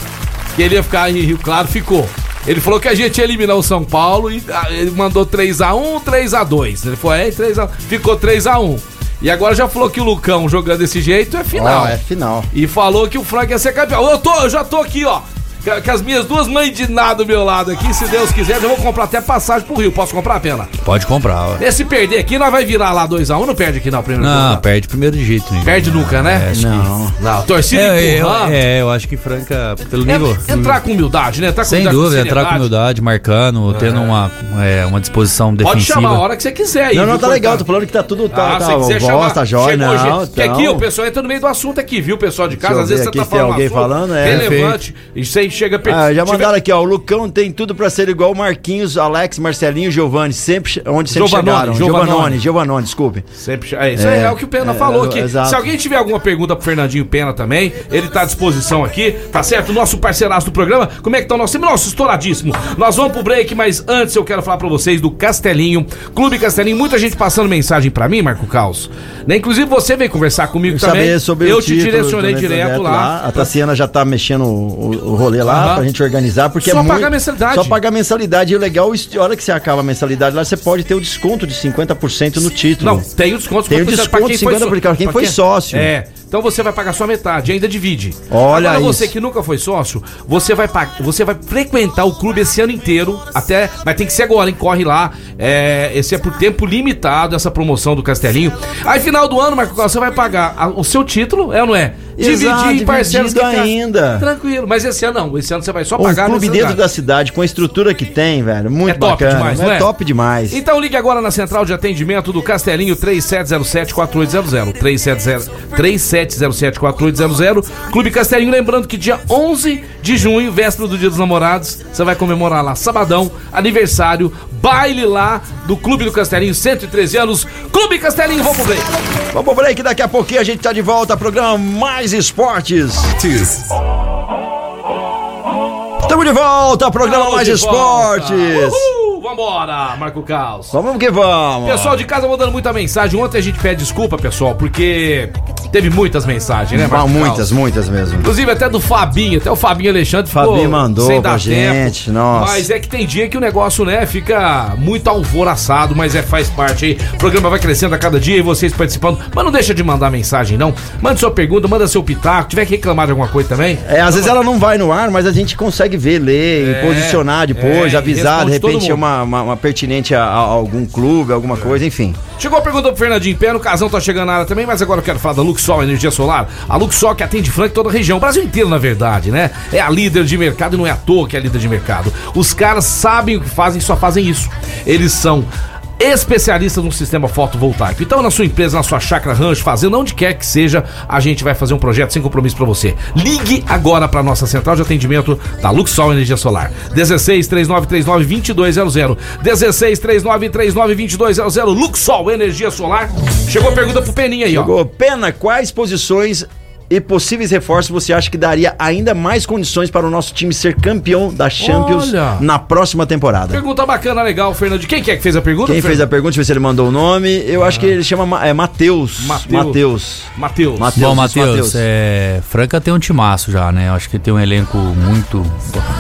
que ele ia ficar em Rio Claro, ficou. Ele falou que a gente ia eliminar o São Paulo e ah, ele mandou 3x1, 3x2. Ele falou, é, 3 a, ficou 3x1. E agora já falou que o Lucão jogando desse jeito é final. Ó, é final. E falou que o Franca ia ser campeão. Eu, tô, eu já tô aqui, ó. Com as minhas duas mães de nada do meu lado aqui, se Deus quiser, eu vou comprar até passagem pro Rio. Posso comprar, pena? Pode comprar, ó. E se perder aqui, nós vai virar lá 2x1, não perde aqui não, primeiro Não, turno, perde primeiro de jeito nenhum. Perde nunca, né? É, acho que- Não. Não, torcida É, eu, é, eu acho que Franca, pelo É, nível. entrar com humildade, né? Entrar com Sem humildade, dúvida, com entrar com humildade, marcando, tendo uma, é, uma disposição Pode defensiva. chamar a hora que você quiser aí. Não, não, tá legal, tô falando que tá tudo tá, Ah, tá se quiser chamar, tá chegou não. gente. Porque aqui então. o pessoal entra no meio do assunto aqui, viu, pessoal de casa? Às vezes você tá falando um alguém falando, é. relevante. E chega. Ah, já tiver- mandaram aqui, ó. O Lucão tem tudo pra ser igual o Marquinhos, Alex, Marcelinho, Giovanni, sempre onde sempre Giovannone, chegaram. Giovannone, Giovannone, desculpe. Sempre, é, isso é, É, o que o Pena é, falou é, aqui. exato. Se alguém tiver alguma pergunta pro Fernandinho Pena também, ele tá à disposição aqui, tá certo? Nosso parceiraço do programa. Como é que tá o nosso? Nosso estouradíssimo. Nós vamos pro break, mas antes eu quero falar pra vocês do Castelinho, Clube Castelinho. Muita gente passando mensagem pra mim, Marco Caos. Né? Inclusive você veio conversar comigo também. Saber sobre eu te título direcionei do direto evento lá. A Tassiana já tá mexendo o, o- o rolê lá Aham. pra gente organizar, porque Só é muito... pagar mensalidade. Só pagar mensalidade. E o legal, a hora que você acaba a mensalidade lá, você pode ter o desconto de 50% no título. Não, tem o desconto. Tem o 50% desconto de 50% só- pra quem foi sócio. É. Então você vai pagar só metade, ainda divide. Olha Agora você isso. que nunca foi sócio, você vai você vai frequentar o clube esse ano inteiro, até, mas tem que ser agora, hein? Corre lá. É, esse é por tempo limitado essa promoção do Castelinho. Aí final do ano, Marco você vai pagar a- o seu título, é ou não é? Exato, em parcelas fica- ainda. Tranquilo, mas esse ano não, esse ano você vai só pagar a clube dentro da cidade, com a estrutura que tem, velho. Muito É top bacana. demais, é, não é? top demais. Então ligue agora na central de atendimento do Castelinho 3707-4800. 3707-4800. Clube Castelinho, lembrando que dia 11 de junho, véspera do Dia dos Namorados, você vai comemorar lá, sabadão, aniversário, baile lá do Clube do Castelinho, 113 anos. Clube Castelinho, vamos pro break. Vamos pro break, daqui a pouquinho a gente tá de volta. Programa Mais Esportes. Estamos de volta, programa Tamo Mais volta. Esportes. Uhul, vambora, Marco Caos. Vamos que vamos. Pessoal de casa mandando muita mensagem. Ontem a gente pede desculpa, pessoal, porque Teve muitas mensagens, né, Marcos muitas, Carlos? muitas mesmo. Inclusive até do Fabinho, até o Fabinho Alexandre Fabinho mandou sem pra dar gente, tempo. nossa. Mas é que tem dia que o negócio, né, fica muito alvoraçado, mas é faz parte aí. O programa vai crescendo a cada dia e vocês participando. Mas não deixa de mandar mensagem, não. Manda sua pergunta, manda seu pitaco. Tiver que reclamar de alguma coisa também. É, às vezes ela não vai no ar, mas a gente consegue ver, ler, É, posicionar depois, é, avisar, de repente é uma, uma, uma pertinente a, a algum clube, alguma coisa, enfim. Chegou a pergunta pro Fernandinho Pé, no casão tá chegando na área também, mas agora eu quero falar da Luxol Energia Solar. A Luxol que atende Franca e toda a região, o Brasil inteiro na verdade, né? É a líder de mercado e não é à toa que é a líder de mercado. Os caras sabem o que fazem e só fazem isso. Eles são especialistas no sistema fotovoltaico. Então, na sua empresa, na sua chácara, rancho, fazenda, onde quer que seja, a gente vai fazer um projeto sem compromisso pra você. Ligue agora pra nossa central de atendimento da Luxol Energia Solar. 16 3939 2200. 16 3939 2200. Luxol Energia Solar. Chegou a pergunta pro Peninha aí, ó. Chegou, Pena, quais posições e possíveis reforços você acha que daria ainda mais condições para o nosso time ser campeão da Champions Olha. na próxima temporada? Pergunta bacana, legal, Fernando. Quem que é que fez a pergunta? Quem fez a pergunta, deixa eu ver se ele mandou o nome. Eu acho que ele chama Ma- é, Matheus. Mateus. Matheus. Matheus. Bom, Matheus, é, Franca tem um timaço já, né? Eu acho que tem um elenco muito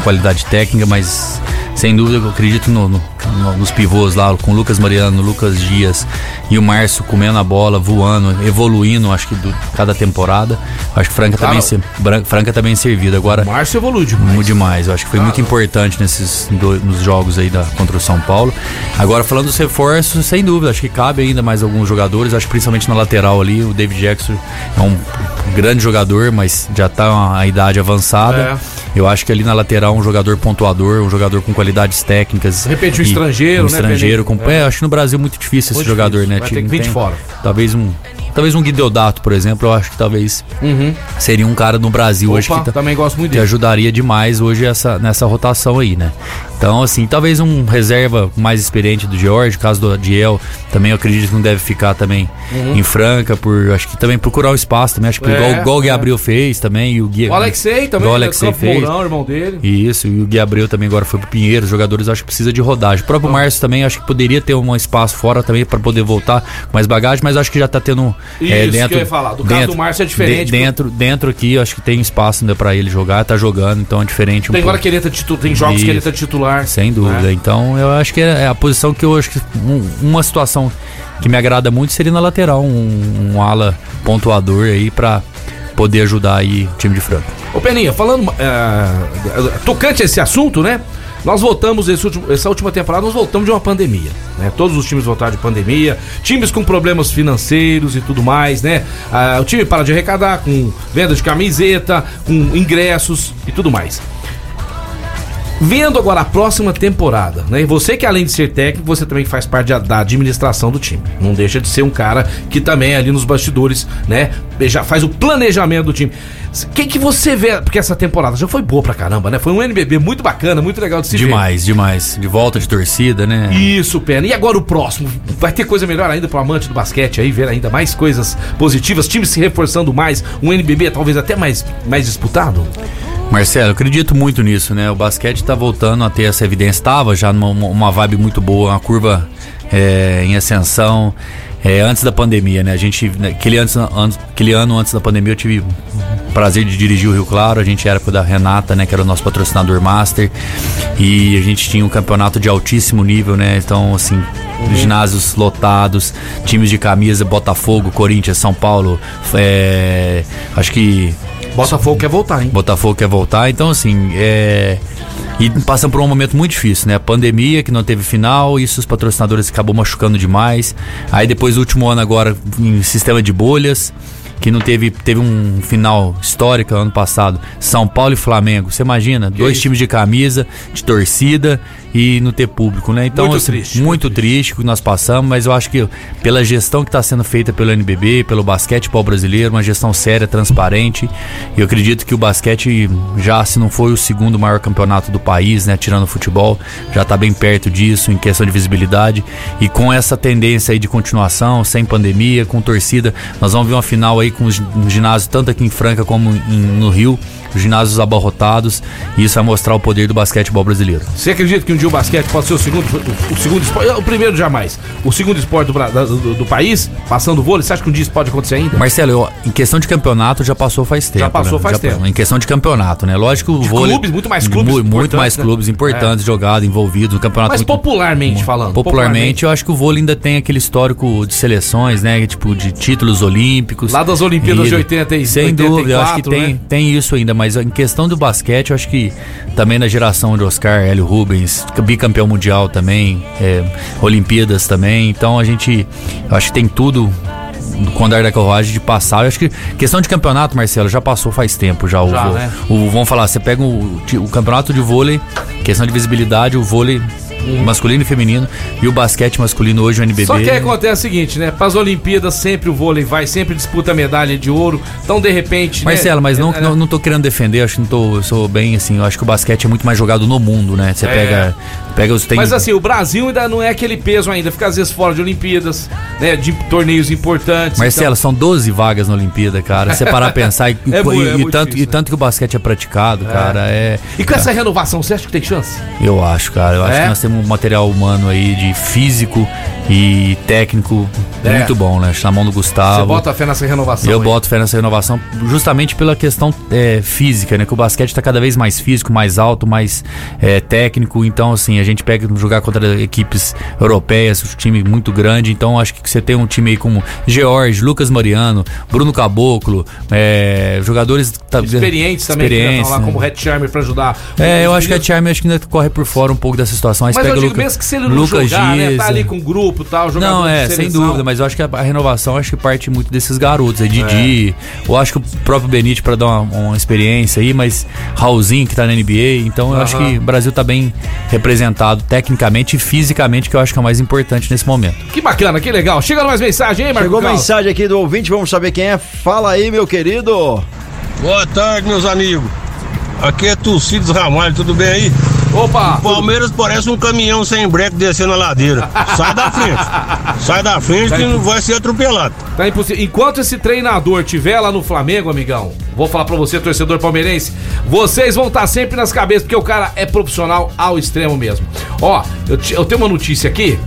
qualidade técnica, mas sem dúvida eu acredito no- no- no- nos pivôs lá, com o Lucas Mariano, Lucas Dias e o Márcio comendo a bola, voando, evoluindo, acho que do, cada temporada. Acho que Franca Cara, também se, Franca também servida. Agora, Márcio evolui demais. demais. Eu acho que foi muito importante nesses dois, nos jogos aí da, contra o São Paulo. Agora, falando dos reforços, sem dúvida, acho que cabe ainda mais alguns jogadores. Acho que principalmente na lateral ali, o David Jackson é um grande jogador, mas já tá a idade avançada. É. Eu acho que ali na lateral um jogador pontuador, um jogador com qualidades técnicas. De repente um estrangeiro, um né, estrangeiro com Peninha? é. acho que no Brasil é muito difícil esse Muito jogador, difícil. né? Vai ter que vir de fora. Talvez um Talvez um Guideodato, por exemplo, eu acho que talvez seria um cara no Brasil hoje Uhum. Opa, que, ta- também gosto muito que dele. ajudaria demais hoje essa, nessa rotação aí, né? Então, assim, talvez um reserva mais experiente do George, caso do Adiel, também eu acredito que não deve ficar também em Franca, por acho que também procurar o espaço também, acho que Uhum. É, igual, igual o Gui é. Abreu fez também, e o Gui, O Alexei também, o né, Alexei fez. Mourão, irmão dele. Isso, e o Gui Abreu também agora foi pro Pinheiro. Os jogadores acho que precisa de rodagem. O próprio Márcio também acho que poderia ter um espaço fora também para poder voltar com mais bagagem, mas acho que já tá tendo é, Isso que dentro. eu ia falar. Do caso do Márcio é diferente, de- dentro, dentro aqui, acho que tem espaço ainda para ele jogar, tá jogando, então é diferente um Tem hora que ele tá titular, tem jogos que ele tá titular. Sem dúvida. né? Então eu acho que é a posição que eu acho que um- uma situação que me agrada muito seria na lateral, um, um ala pontuador aí para poder ajudar aí o time de Franca. Ô Peninha, falando. é, tocante a esse assunto, né? Nós voltamos, último- essa última temporada, nós voltamos de uma pandemia. Né? Todos os times voltaram de pandemia, times com problemas financeiros e tudo mais, né? Ah, o time para de arrecadar com venda de camiseta, com ingressos e tudo mais. Vendo agora a próxima temporada, né? E você que além de ser técnico, você também faz parte da- administração do time. Não deixa de ser um cara que também é ali nos bastidores, né? Já faz o planejamento do time. O que, que você vê? Porque essa temporada já foi boa pra caramba, né? Foi um NBB muito bacana, muito legal de se ver. Demais, demais. De volta de torcida, né? Isso, Pena. E agora o próximo? Vai ter coisa melhor ainda pro amante do basquete aí, ver ainda mais coisas positivas, times se reforçando mais, um NBB talvez até mais, mais disputado? Marcelo, acredito muito nisso, né? O basquete tá voltando a ter essa evidência. Tava já numa uma- vibe muito boa, uma curva é, em ascensão. é, antes da pandemia, né? A gente, né, aquele, antes, an- aquele ano antes da pandemia, eu tive o prazer de dirigir o Rio Claro. A gente era com da Renata, né? Que era o nosso patrocinador master. E a gente tinha um campeonato de altíssimo nível, né? Então, assim, ginásios lotados, times de camisa, Botafogo, Corinthians, São Paulo. é, acho que Botafogo quer voltar, hein? Botafogo quer voltar, então assim, é. E passam por um momento muito difícil, né? Pandemia que não teve final, isso os patrocinadores acabou machucando demais. Aí depois último ano agora em sistema de bolhas, que não teve teve um final histórico ano passado, São Paulo e Flamengo. Você imagina, dois isso? times de camisa, de torcida e não ter público, né? Então Muito assim, triste, muito, triste o que nós passamos, mas eu acho que pela gestão que está sendo feita pelo NBB, pelo basquetebol brasileiro, uma gestão séria, transparente, e eu acredito que o basquete já, se não foi o segundo maior campeonato do país, né, tirando o futebol, já está bem perto disso em questão de visibilidade, e com essa tendência aí de continuação, sem pandemia, com torcida, nós vamos ver uma final aí com os ginásios tanto aqui em Franca como em- no Rio, os ginásios abarrotados, e isso vai mostrar o poder do basquetebol brasileiro. Você acredita que um dia o basquete pode ser o segundo, o, o segundo esporte, o primeiro jamais, o segundo esporte do, do- do país, passando o vôlei? Você acha que um dia isso pode acontecer ainda? Marcelo, eu- em questão de campeonato já passou faz tempo. passou né? faz tempo. Em questão de campeonato, né? Lógico que o vôlei. clubes, muito mais clubes mu- Muito mais né? clubes importantes jogados, envolvidos no campeonato. Mas muito- popularmente falando. Popularmente, eu acho que o vôlei ainda tem aquele histórico de seleções, né? Tipo, de títulos olímpicos. Lá das Olimpíadas de E- 80 e Sem 84, dúvida, eu acho que tem, né? tem isso ainda, mas em questão do basquete, eu acho que também na geração de Oscar, Hélio Rubens, bicampeão mundial também, é, Olimpíadas também, então a gente, eu acho que tem tudo com o andar da carruagem de passar. Eu acho que questão de campeonato, Marcelo, já passou faz tempo já. O, Já, vo- né? o- vamos falar, você pega o, o campeonato de vôlei, questão de visibilidade, o vôlei masculino e feminino e o basquete masculino hoje o NBB. Só que aí acontece o seguinte, né? Para as Olimpíadas sempre o vôlei vai, sempre disputa medalha de ouro. Então, de repente. né, Marcelo, mas não, é, não, não tô querendo defender, acho que não tô, eu sou bem assim, eu acho que o basquete é muito mais jogado no mundo, né? Você É. pega, pega os tem Mas assim, o Brasil ainda não é aquele peso ainda, fica às vezes fora de Olimpíadas, né? De torneios importantes. Marcelo, são 12 vagas na Olimpíada, cara. Você parar a pensar e, É e- é e tanto, difícil, e tanto que o basquete é praticado, cara, é. então- E com essa renovação, você acha que tem chance? Eu acho, cara. Eu acho É? que nós temos um material humano aí de físico e técnico É. muito bom, né? Na mão do Gustavo. Você bota fé nessa renovação? Eu aí? boto fé nessa renovação justamente pela questão é, física, né? Que o basquete está cada vez mais físico, mais alto, mais é, técnico. Então, assim, a gente pega jogar contra equipes europeias, um time muito grande. Então, acho que você tem um time aí como George, Lucas Mariano, Bruno Caboclo, é, jogadores tá- Experientes também, que experientes, estão lá né? como Red Charmer pra ajudar. É, eu acho que a meninos. Charme acho que ainda corre por fora um pouco dessa situação. Mas, Mas pega eu digo Luca, mesmo que se ele não Lucas jogar, né? Tá ali com o grupo e tal, jogador Não, é, sem dúvida, mas eu acho que a, a renovação acho que parte muito desses garotos aí, Didi. Eu acho que o próprio Benite para dar uma, uma experiência aí, mas Raulzinho que tá na NBA, então eu acho Aham. que o Brasil tá bem representado tecnicamente e fisicamente, que eu acho que é o mais importante nesse momento. Que bacana, que legal. Chegando mais mensagem, hein, Marco Chegou Carlos? mensagem aqui do ouvinte, vamos saber quem é. Fala aí, meu querido. Boa tarde, meus amigos. Aqui é Tucidos Ramalho, tudo bem aí? Opa! Palmeiras parece um caminhão sem breque descendo a ladeira. Sai da frente. Sai da frente que não vai ser atropelado. Tá impossível. Enquanto esse treinador tiver lá no Flamengo, amigão, vou falar pra você, torcedor palmeirense, vocês vão estar sempre nas cabeças, porque o cara é profissional ao extremo mesmo. Ó, eu, te- eu tenho uma notícia aqui.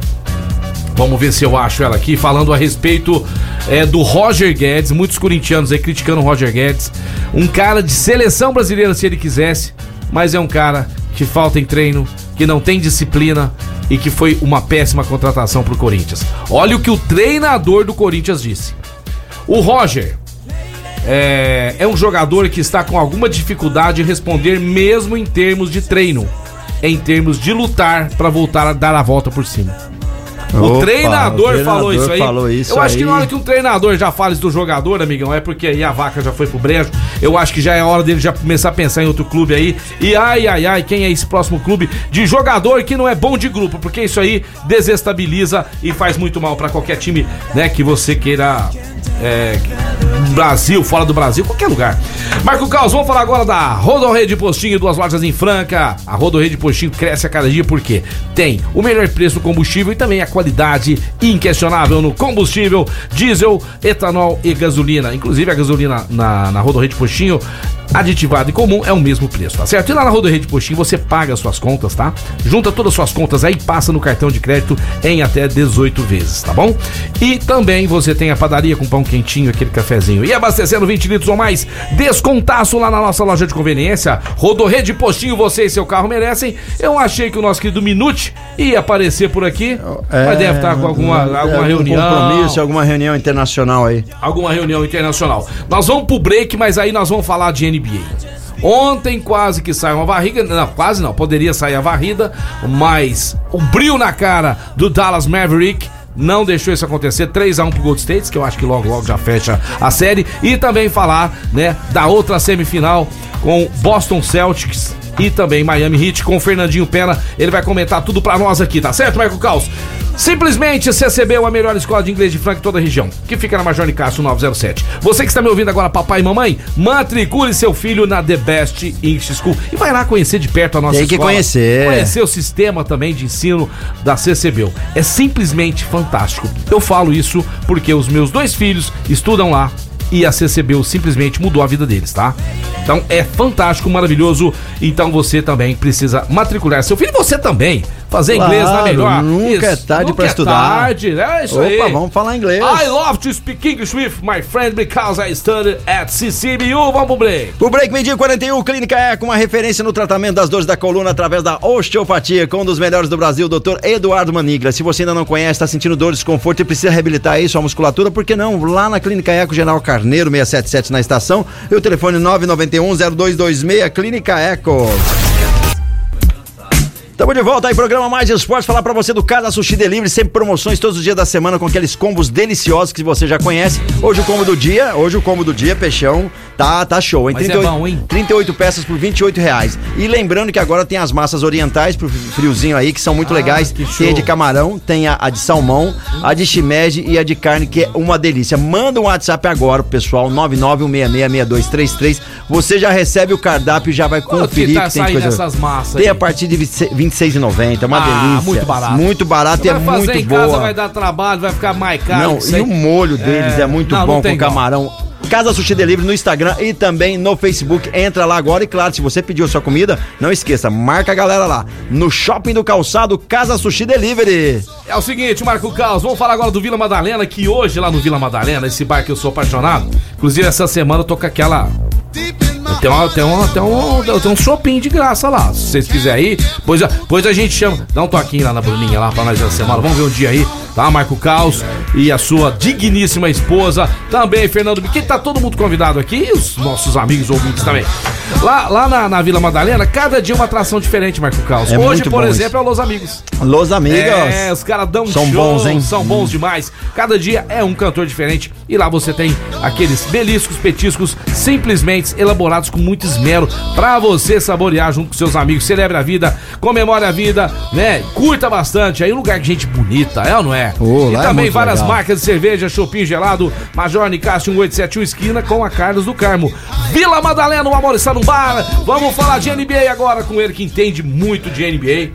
Vamos ver se eu acho ela aqui, falando a respeito é, do Roger Guedes. Muitos corintianos aí criticando o Roger Guedes. Um cara de seleção brasileira, se ele quisesse, mas é um cara que falta em treino, que não tem disciplina e que foi uma péssima contratação pro Corinthians. Olha o que o treinador do Corinthians disse. O Roger é, é um jogador que está com alguma dificuldade em responder, mesmo em termos de treino, em termos de lutar para voltar a dar a volta por cima. O Opa, treinador, o falou treinador isso aí. falou isso eu acho que na hora que um treinador já fala isso do jogador, amigão, é porque aí a vaca já foi pro brejo. Eu acho que já é hora dele já começar a pensar em outro clube aí. E ai, ai, ai, quem é esse próximo clube de jogador que não é bom de grupo? Porque isso aí desestabiliza e faz muito mal pra qualquer time, né, que você queira. É, Brasil, fora do Brasil, qualquer lugar. Marco Caos, vamos falar agora da Rodorrede Postinho, duas lojas em Franca. A Rodorrede Postinho cresce a cada dia porque tem o melhor preço do combustível e também a qualidade inquestionável no combustível, diesel, etanol e gasolina. Inclusive a gasolina na, na Rodorrede Postinho, aditivada e comum, é o mesmo preço, tá certo? E lá na Rodorrede Postinho você paga as suas contas, tá? Junta todas as suas contas aí, passa no cartão de crédito em até 18 vezes, tá bom? E também você tem a padaria com pão quentinho, aquele cafezinho. E abastecendo 20 litros ou mais, descontaço lá na nossa loja de conveniência. Rodorrede Postinho, você e seu carro merecem. Eu achei que o nosso querido Minute ia aparecer por aqui, mas deve estar com alguma, é, alguma algum reunião. compromisso, alguma reunião internacional aí. Alguma reunião internacional. Nós vamos pro break, mas aí nós vamos falar de NBA. Ontem quase que saiu uma varrida. Não, quase não. Poderia sair a varrida, mas o brilho na cara do Dallas Maverick não deixou isso acontecer. 3 a 1 pro Gold States, que eu acho que logo logo já fecha a série. E também falar, né, da outra semifinal com Boston Celtics e também Miami Heat com o Fernandinho Pena. Ele vai comentar tudo pra nós aqui, tá certo, Michael Caos? Simplesmente CCB, a melhor escola de inglês de Franca em toda a região, que fica na Major Nicasso 907. Você que está me ouvindo agora, papai e mamãe, matricule seu filho na The Best English School e vai lá conhecer de perto a nossa Tem que escola. conhecer. Conhecer o sistema também de ensino da CCB. É simplesmente fantástico. Eu falo isso porque os meus dois filhos estudam lá e a CCBU simplesmente mudou a vida deles, tá? Então é fantástico, maravilhoso. Então você também precisa matricular seu filho e você também fazer inglês na Claro, melhor. nunca é tarde nunca pra é estudar. tarde, né? Isso Opa, aí. vamos falar inglês. I love to speak English with my friend because I studied at CCBU. Vamos pro break. O Break Media 41 Clínica Eco, uma referência no tratamento das dores da coluna através da osteopatia, com um dos melhores do Brasil, Dr. Eduardo Manigla. Se você ainda não conhece, está sentindo dor, desconforto e precisa reabilitar aí sua musculatura, por que não? Lá na Clínica Eco, General Carneiro 677 na estação, e o telefone 991-0226, Clínica Eco. Estamos de volta aí, programa Mais Esportes. Falar pra você do Casa Sushi Delivery, sempre promoções todos os dias da semana com aqueles combos deliciosos que você já conhece. Hoje o combo do dia, hoje o combo do dia, peixão, tá, tá show, hein? Mas é bom, hein? 38 peças por 28 reais. E lembrando que agora tem as massas orientais pro friozinho aí, que são muito Ah, legais. que Tem a de camarão, tem a, a de salmão, a de shimeji e a de carne, que é uma delícia. Manda um WhatsApp agora pro pessoal, 991666233. Você já recebe o cardápio e já vai Quanto que conferir tá que tem coisa. essas massas Tem aí? a partir de 26,90, uma Ah, delícia. muito barato. Muito barato e é muito em casa, boa. vai dar trabalho, vai ficar mais caro. Não, que e o molho deles é, muito não, não bom tem com igual. camarão. Casa Sushi Delivery no Instagram e também no Facebook. Entra lá agora e claro, se você pediu sua comida, não esqueça, marca a galera lá. No Shopping do Calçado, Casa Sushi Delivery. É o seguinte, Marco Caos, vamos falar agora do Vila Madalena, que hoje lá no Vila Madalena, esse bar que eu sou apaixonado, inclusive essa semana eu tô com aquela. Tem, uma, tem, uma, tem, um, tem um shopping de graça lá. Se vocês quiserem ir, pois, pois a gente chama. Dá um toquinho lá na Bruninha lá pra nós essa semana. Vamos ver um dia aí, tá? Marco Caos e a sua digníssima esposa. Também, Fernando Biquet. Tá todo mundo convidado aqui e os nossos amigos ouvintes também. Lá, lá na, na Vila Madalena, cada dia uma atração diferente, Marco Caos. É Hoje, por exemplo, é o Los Amigos. Los Amigos. É, os caras dão São show, bons, hein? São bons demais. Cada dia é um cantor diferente. E lá você tem aqueles beliscos, petiscos, simplesmente elaborados com muito esmero pra você saborear junto com seus amigos. Celebre a vida, comemore a vida, né? Curta bastante. Aí um lugar de gente bonita, é ou não é? Oh, e é também muito várias legal. marcas de cerveja, Chopin gelado, Major Nicásio 1871 esquina com a Carlos do Carmo. Vila Madalena, o amor está no bar. Vamos falar de NBA agora com ele que entende muito de NBA.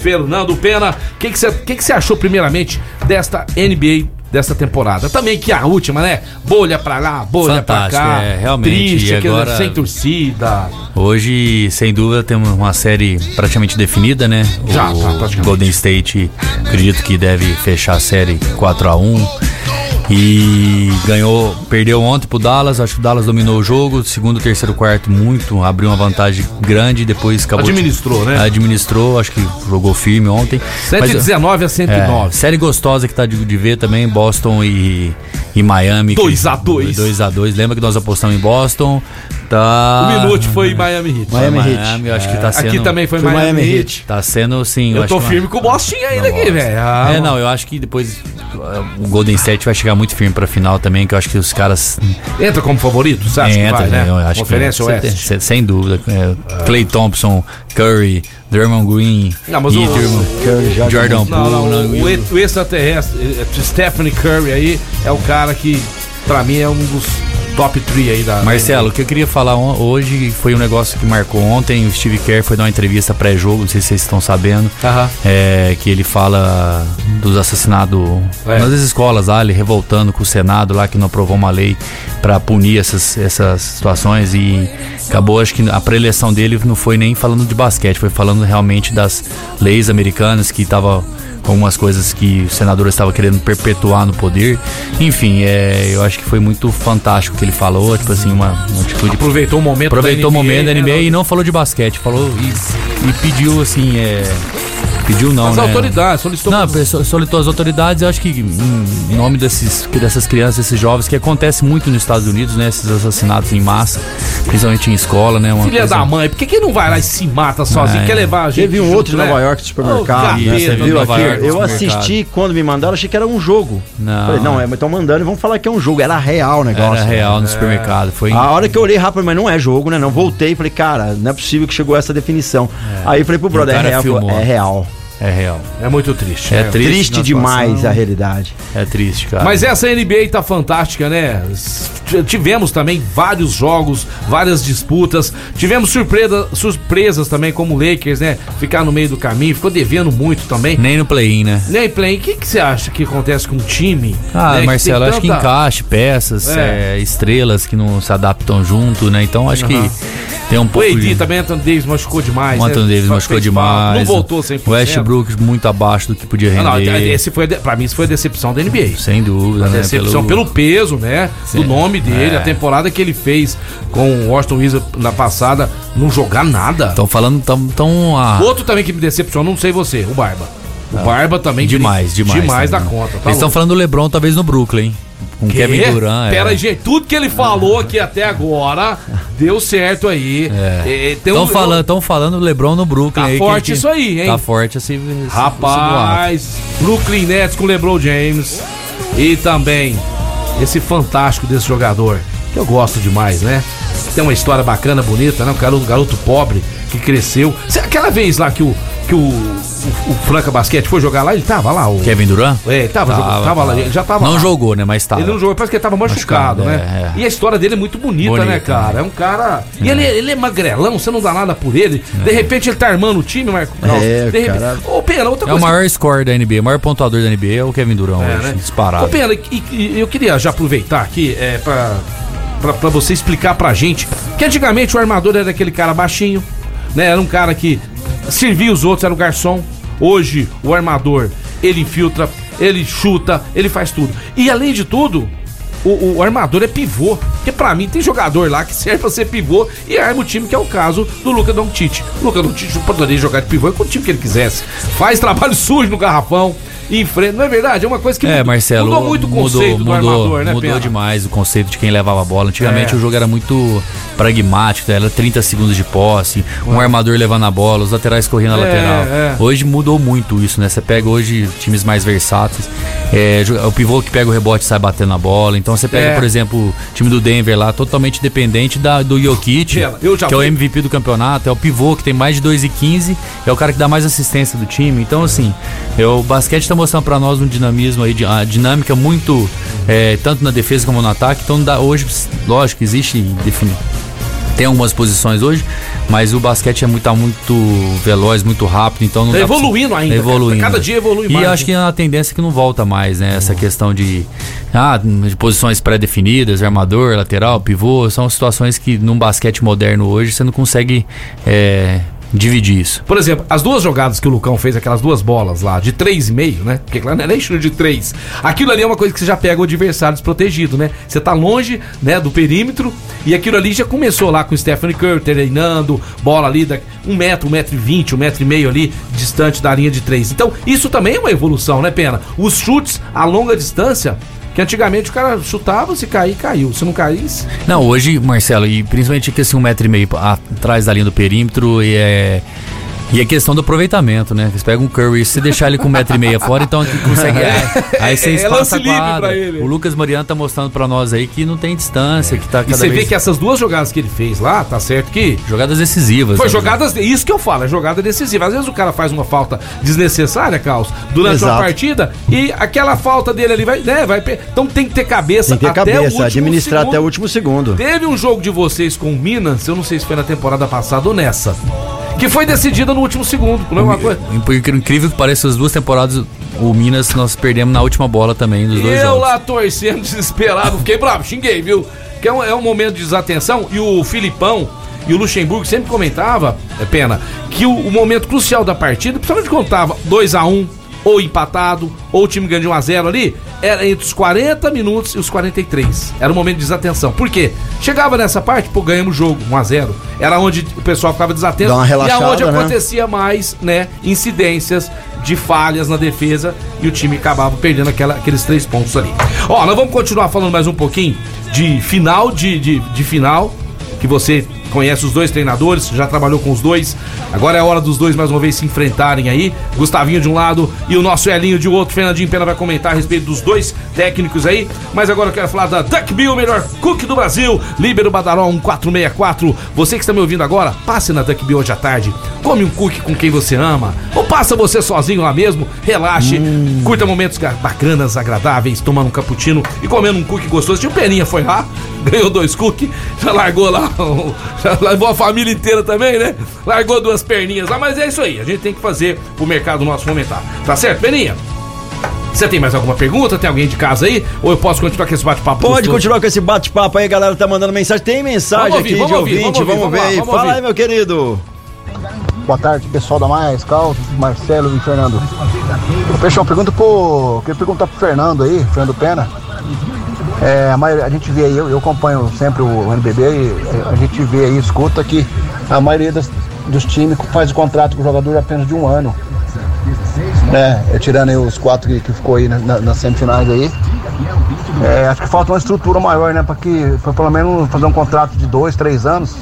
Fernando Pena, o que você que que você achou primeiramente desta NBA desta temporada? Também que a última, né? Bolha pra lá, bolha Fantástico, pra cá. é, realmente, Triste, agora- sem torcida. Hoje, sem dúvida, temos uma série praticamente definida, né? Já, o tá. Golden State, acredito que deve fechar a série 4 a 1 E ganhou, perdeu ontem pro Dallas, acho que o Dallas dominou o jogo, segundo, terceiro, quarto muito, abriu uma vantagem grande, depois acabou. Administrou, né? Administrou, acho que jogou firme ontem. Mas, 119 a é, 109. série gostosa que tá de, de ver também, Boston e, e Miami. 2 a 2. 2 a 2 Lembra que nós apostamos em Boston? Tá. O Minute foi Miami Heat. Miami Heat. Miami, eu acho que tá sendo. Aqui também foi, Foi Miami, Miami Heat. Tá sendo, sim. Eu acho tô uma- firme com o Boston ainda aqui, velho. Ah, É, não, eu acho que depois uh, o Golden State vai chegar muito firme pra final também, que eu acho que os caras. Entra como favorito, você acha que vai, né? eu acho Conferência que, Oeste. sem, sem dúvida. É, Clay Thompson, Curry, Draymond Green, Não, mas o- Ingram, Curry, Jordan Jordan Não, Poole. não, né, o, e e- o extraterrestre, eh, Stephanie Curry aí, é o cara que, pra mim, é um dos top 3 aí da. Marcelo, o que eu queria falar hoje foi um negócio que marcou ontem. O Steve Kerr foi dar uma entrevista pré-jogo, não sei se vocês estão sabendo. Aham. É, que ele fala dos assassinados É. nas escolas lá, ele revoltando com o Senado lá que não aprovou uma lei para punir essas, essas situações e acabou, acho que a preleção dele não foi nem falando de basquete, foi falando realmente das leis americanas que tava com algumas coisas que o senador estava querendo perpetuar no poder. Enfim, é, eu acho que foi muito fantástico o que ele falou, tipo assim, uma, uma atitude Aproveitou o momento aproveitou o da NBA, momento da né, NBA não- e não falou de basquete, falou e, e pediu assim, é, pediu não, As né? autoridades, solicitou. Não, pessoa- solitou as autoridades, eu acho que em em nome desses, que dessas crianças, desses jovens, que acontece muito nos Estados Unidos, né? Esses assassinatos em massa, principalmente em escola, né? Uma Filha coisa- da mãe, por que, que não vai lá e se mata sozinho? É. Quer levar a gente? Teve um junto, outro em né? Nova York do supermercado, Ô, né? Você viu aqui? York Eu assisti quando me mandaram, achei que era um jogo. Não. Falei, não, é, mas estão mandando e vamos falar que é um jogo. Era real o negócio. Era real no supermercado. Foi A hora que eu olhei rápido, mas não é jogo, né? Não voltei, falei, cara, não é possível que chegou a essa definição. Aí falei pro E brother, é real, Falou, é real. É real. É muito triste. É né? triste. Triste demais a realidade. É triste, cara. Mas essa NBA tá fantástica, né? Tivemos também vários jogos, várias disputas. Tivemos surpresa, surpresas também, como o Lakers, né? Ficar no meio do caminho, ficou devendo muito também. Nem no play-in, né? Nem play, o que, que você acha que acontece com um time? Ah, né, que Marcelo, tem acho que encaixe peças, É. é, estrelas que não se adaptam junto, né? Então acho que tem um O pouco AD de... também, Anthony Davis machucou demais. O Anthony né? Davis machucou demais. Não voltou 100%. O Westbrook muito abaixo do que podia Ah, render. não, esse foi, a pra mim, isso foi a decepção da NBA. Sem dúvida, né? Decepção pelo, peso, né? Do Sim. nome dele, É. a temporada que ele fez com o Washington Wizards na passada, não jogar nada. Estão falando tão... tão ah, Outro também que me decepcionou, não sei você, o Barba. O Barba também. demais, demais. Demais da também. conta. Tá Eles estão falando do LeBron talvez no Brooklyn, com Quê? Kevin Durant. Pera é. gente, tudo que ele falou aqui até agora deu certo aí. É, tem Estão um- falando, tão falando do LeBron no Brooklyn. Tá aí, que forte gente- isso aí, hein? Tá forte esse Rapaz, Brooklyn Nets com LeBron James e também esse fantástico desse jogador, que eu gosto demais, né? Tem uma história bacana, bonita, né? Um garoto, garoto pobre que cresceu. Aquela vez lá que o, que o, o, o Franca Basquete foi jogar lá, ele tava lá. O, Kevin Durant? É, ele tava, jogando, tava lá, ele já tava Não lá. jogou, né? Mas tava. Ele não jogou, parece que ele tava machucado, Machucado, né? é, E a história dele é muito bonita, Bonita, né, cara? É um cara. E ele, ele é magrelão, você não dá nada por ele. De repente ele tá armando o time, Marco. Não, É, de repente... cara. Ô, Pena, outra É o coisa. maior score da NBA, o maior pontuador da NBA é o Kevin Durant É, hoje, né? disparado. Ô, Pena, e, e eu queria já aproveitar aqui é, pra, pra, pra você explicar pra gente que antigamente o armador era aquele cara baixinho, né? Era um cara que servia os outros, era o garçom. Hoje, o armador, ele infiltra, ele chuta, ele faz tudo. E além de tudo, o, o armador é pivô. Porque pra mim tem jogador lá que serve pra ser pivô e arma o time, que é o caso do Luca Doncic. O Luca Doncic poderia jogar de pivô com o time que ele quisesse. Faz trabalho sujo no garrafão, enfrenta. Não é verdade? É uma coisa que É, mudou- Marcelo, mudou muito o conceito do mudou, armador, né, mudou Pena? demais o conceito de quem levava a bola. Antigamente É. o jogo era muito pragmático, era 30 segundos de posse, um armador levando a bola, os laterais correndo na É, lateral. é. Hoje mudou muito isso, né? Você pega hoje times mais versáteis, é, o pivô que pega o rebote e sai batendo na bola. Então você pega, É. por exemplo, o time do Denver lá, totalmente dependente da, do Jokic, Pena, que é o fui- MVP do campeonato, é o pivô que tem mais de 2,15, é o cara que dá mais assistência do time. Então, assim, é, o basquete tá mostrando pra nós um dinamismo aí, de- a dinâmica muito, é, tanto na defesa como no ataque. Então, dá, hoje, lógico, existe defini- Tem algumas posições hoje, mas o basquete é muito, tá muito veloz, muito rápido, então não Tá dá pra- evoluindo ainda, Tá evoluindo. Cada dia evolui e mais, eu acho né? que é uma tendência que não volta mais, né? Essa questão de, ah, de posições pré-definidas, armador, lateral, pivô, são situações que num basquete moderno hoje você não consegue é, dividir isso. Por exemplo, as duas jogadas que o Lucão fez, aquelas duas bolas lá, de 3,5, né? Porque lá não é nem chute de 3. Aquilo ali é uma coisa que você já pega o adversário desprotegido, né? Você tá longe, né, do perímetro, e aquilo ali já começou lá com o Stephanie Curry treinando, bola ali, da, um metro, um metro e vinte, um metro e meio ali, distante da linha de 3. Então, isso também é uma evolução, né, Pena? Os chutes a longa distância, que antigamente o cara chutava, se cair, caiu. Se não caísse... Não, hoje, Marcelo, e principalmente que assim, um metro e meio atrás da linha do perímetro é. A questão do aproveitamento, né? Você pega um Curry, se deixar ele com um metro e meio fora, então aqui consegue. é, aí você É, é espaça livre quadra. pra ele. O Lucas Mariano tá mostrando pra nós aí que não tem distância, que tá E cada você vez... vê que essas duas jogadas que ele fez lá, tá certo que Jogadas decisivas. Foi né? jogadas. Isso que eu falo, é jogada decisiva. Às vezes o cara faz uma falta desnecessária, Carlos, durante uma Exato. partida, e aquela falta dele ali vai. Né, vai então tem que ter cabeça Tem que ter até cabeça, administrar segundo. até o último segundo. Teve um jogo de vocês com o Minas, eu não sei se foi na temporada passada ou nessa. Que foi decidida no último segundo, não é uma coisa? Incrível que pareça, as duas temporadas, o Minas nós perdemos na última bola também dos dois Eu jogos. lá torcendo, desesperado, fiquei bravo, xinguei, viu? Que é um, é um momento de desatenção e o Filipão e o Luxemburgo sempre comentava, é pena, que o, o momento crucial da partida, principalmente quando tava 2x1, ou empatado, ou o time ganha de 1x0 ali, era entre os 40 minutos e os 43. Era um momento de desatenção. Por quê? Chegava nessa parte, pô, ganhamos o jogo, 1x0. Era onde o pessoal ficava desatento. Dá uma relaxada, e aonde né? acontecia mais, né, incidências de falhas na defesa e o time acabava perdendo aquela- aqueles três pontos ali. Ó, nós vamos continuar falando mais um pouquinho de final de, de, de final. que você conhece os dois treinadores, já trabalhou com os dois. Agora é a hora dos dois mais uma vez se enfrentarem aí. Gustavinho de um lado e o nosso Elinho de outro. Fernandinho Pena vai comentar a respeito dos dois técnicos aí. Mas agora eu quero falar da Duck Bill, melhor cook do Brasil. Líbero Badaró 1464. Você que está me ouvindo agora, passe na Duck Bill hoje à tarde. Come um cookie com quem você ama. Ou passa você sozinho lá mesmo. Relaxe. Curta momentos bacanas, agradáveis, tomando um cappuccino e comendo um cookie gostoso. Tio Peninha foi lá, ganhou dois cookies, já largou lá, levou a família inteira também, né? Largou duas perninhas lá, mas é isso aí. A gente tem que fazer o mercado nosso fomentar. Tá certo, Peninha? Você tem mais alguma pergunta? Tem alguém de casa aí? Ou eu posso continuar com esse bate-papo? Pode gostoso? continuar com esse bate-papo aí, galera tá mandando mensagem. Tem mensagem Vamos ouvir, aqui vamos de ouvir, ouvinte, vamos vamos, ouvir, ver vamos aí. lá, vamos Fala ouvir. aí, meu querido. Boa tarde, pessoal da Mais, Cal, Marcelo e Fernando. Peixão, pergunta pro. Queria perguntar pro Fernando aí, Fernando Pena. É, a, maioria, a gente vê aí, eu, eu acompanho sempre o NBB e é, a gente vê aí, escuta que a maioria das- dos times faz o contrato com o jogador apenas de um ano. Né? É, tirando aí os quatro que, que ficou aí na- na- nas semifinais aí. É, acho que falta uma estrutura maior, né? Para que pra pelo menos fazer um contrato de dois, três anos,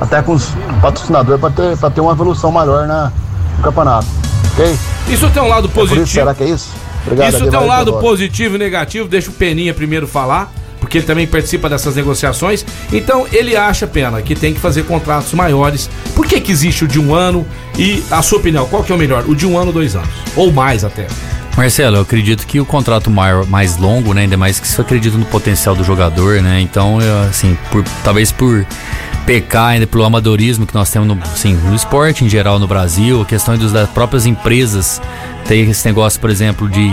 até com os patrocinadores, para ter, pra ter uma evolução maior na, no campeonato. Ok? Isso tem um lado É positivo. isso, será que é isso? Obrigado, Isso tem um Aguilar, lado positivo e negativo. Deixa o Peninha primeiro falar, porque ele também participa dessas negociações. Então ele acha, Pena, que tem que fazer contratos maiores. Por que, que existe o de um ano? E a sua opinião, qual que é o melhor? O de um ano ou dois anos? Ou mais até. Marcelo, eu acredito que o contrato maior, mais longo, né? Ainda mais que você acredita no potencial do jogador, né? Então, eu, assim, por, talvez por pecar ainda pelo amadorismo que nós temos no, assim, no esporte em geral no Brasil, a questão dos, das próprias empresas ter esse negócio, por exemplo, de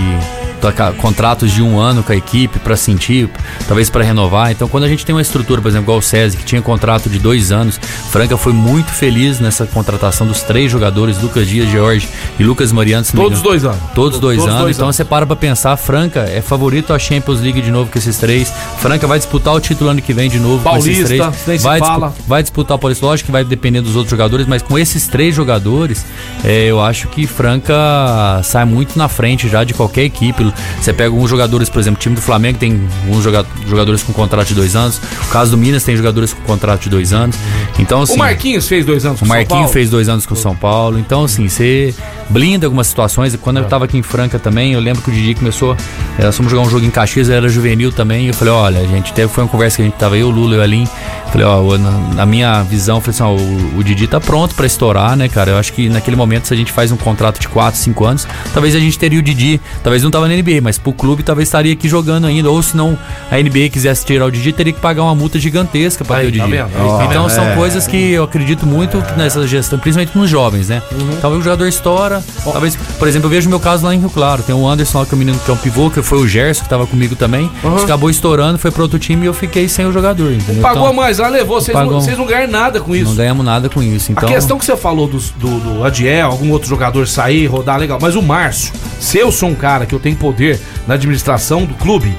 contratos de um ano com a equipe para sentir, talvez para renovar. Então, quando a gente tem uma estrutura, por exemplo, igual o SESI, que tinha contrato de dois anos, Franca foi muito feliz nessa contratação dos três jogadores, Lucas Dias, Jorge e Lucas Mariano. Todos dois anos. Todos dois Todos anos. dois então anos. você para pra pensar, Franca é favorito à Champions League de novo com esses três. Franca vai disputar o título ano que vem de novo com esses Paulista, três. nem vai, fala. vai disputar o Paulista, lógico que vai depender dos outros jogadores, mas com esses três jogadores, é, eu acho que Franca sai muito na frente já de qualquer equipe. Você pega alguns jogadores, por exemplo, o time do Flamengo tem alguns joga- jogadores com contrato de dois anos. O caso do Minas tem jogadores com contrato de dois anos. Então, assim, o Marquinhos fez dois anos com o São Marquinhos Paulo. fez dois anos com o São Paulo. Então, assim, você blinda algumas situações. E Quando eu tava aqui em Franca também, eu lembro que o Didi começou. eh, Nós fomos jogar um jogo em Caxias, era juvenil também. E eu falei: olha, a gente teve. Foi uma conversa que a gente tava eu, o Lula e o Alim. Falei: ó, na, na minha visão, falei assim: ó, o, o Didi tá pronto pra estourar, né, cara? Eu acho que naquele momento, se a gente faz um contrato de 4, 5 anos, talvez a gente teria o Didi. Talvez não tava na NBA, mas pro clube talvez estaria aqui jogando ainda. Ou se não a NBA quisesse tirar o Didi, teria que pagar uma multa gigantesca pra ter o tá Didi. tá então vendo? são É. coisas que eu acredito muito nessa gestão, principalmente nos jovens, né? Uhum. Talvez o jogador estoura, talvez, por exemplo, eu vejo meu caso lá em Rio Claro, tem o Anderson lá que é o menino que é um pivô, que foi o Gerson que tava comigo também, Uhum. acabou estourando, foi pro outro time e eu fiquei sem o jogador, entendeu? Pagou Então, mais lá, levou. Vocês, pagou- não, vocês não ganham nada com isso. Não ganhamos nada com isso, então... A questão que você falou dos- do, do, Adiel, algum outro jogador sair, rodar, legal. Mas o Márcio, se eu sou um cara que eu tenho poder na administração do clube,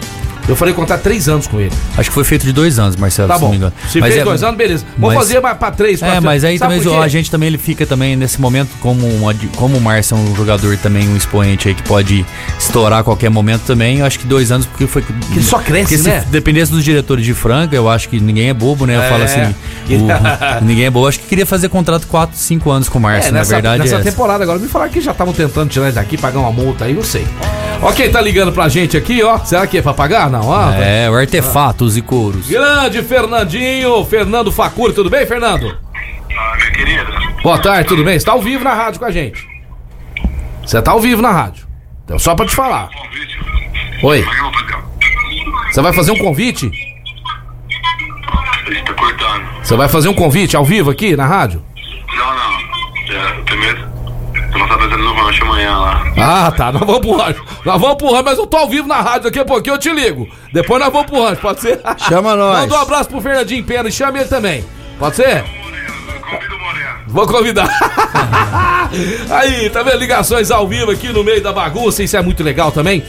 eu falei contar três anos com ele. Acho que foi feito de dois anos, Marcelo, Tá se não bom. me engano. Se Mas fez é- dois anos, beleza. Vou mas- fazer pra três, É, quatro mas aí também a gente também ele fica também nesse momento como um, ad- como o Márcio é um jogador também um expoente aí que pode estourar a qualquer momento também. Eu acho que dois anos porque foi que ele só cresce, né? Se dependesse dos diretores de Franca, eu acho que ninguém é bobo, né? Eu É. falo assim, o- ninguém é bobo. Acho que queria fazer contrato 4, 5 anos com o Márcio, É, na nessa, verdade. nessa é temporada agora, me falaram que já estavam tentando tirar ele daqui, pagar uma multa aí, eu sei. Ó, quem tá ligando pra gente aqui, ó. Será que é pra pagar? Não, ó. É, o artefatos e couros. Grande Fernandinho, Fernando Facuri, tudo bem, Fernando? Ah, minha querida. Boa tarde, tudo bem? Você tá ao vivo na rádio com a gente. Você tá ao vivo na rádio. Então, só pra te falar. Oi. Você vai fazer um convite? Você vai fazer um convite ao vivo aqui na rádio? Não, não. É, primeiro, não tá fazendo no rancho amanhã lá. Ah, tá. Nós vamos pro rancho. Nós vamos pro rancho, mas eu tô ao vivo na rádio. Daqui a pouquinho eu te ligo. Depois nós vamos pro rancho, pode ser? Chama nós. Manda um abraço pro Fernandinho Pena e chama ele também. Pode ser? Vou convidar. Aí, tá vendo? Ligações ao vivo aqui no meio da bagunça, isso é muito legal também.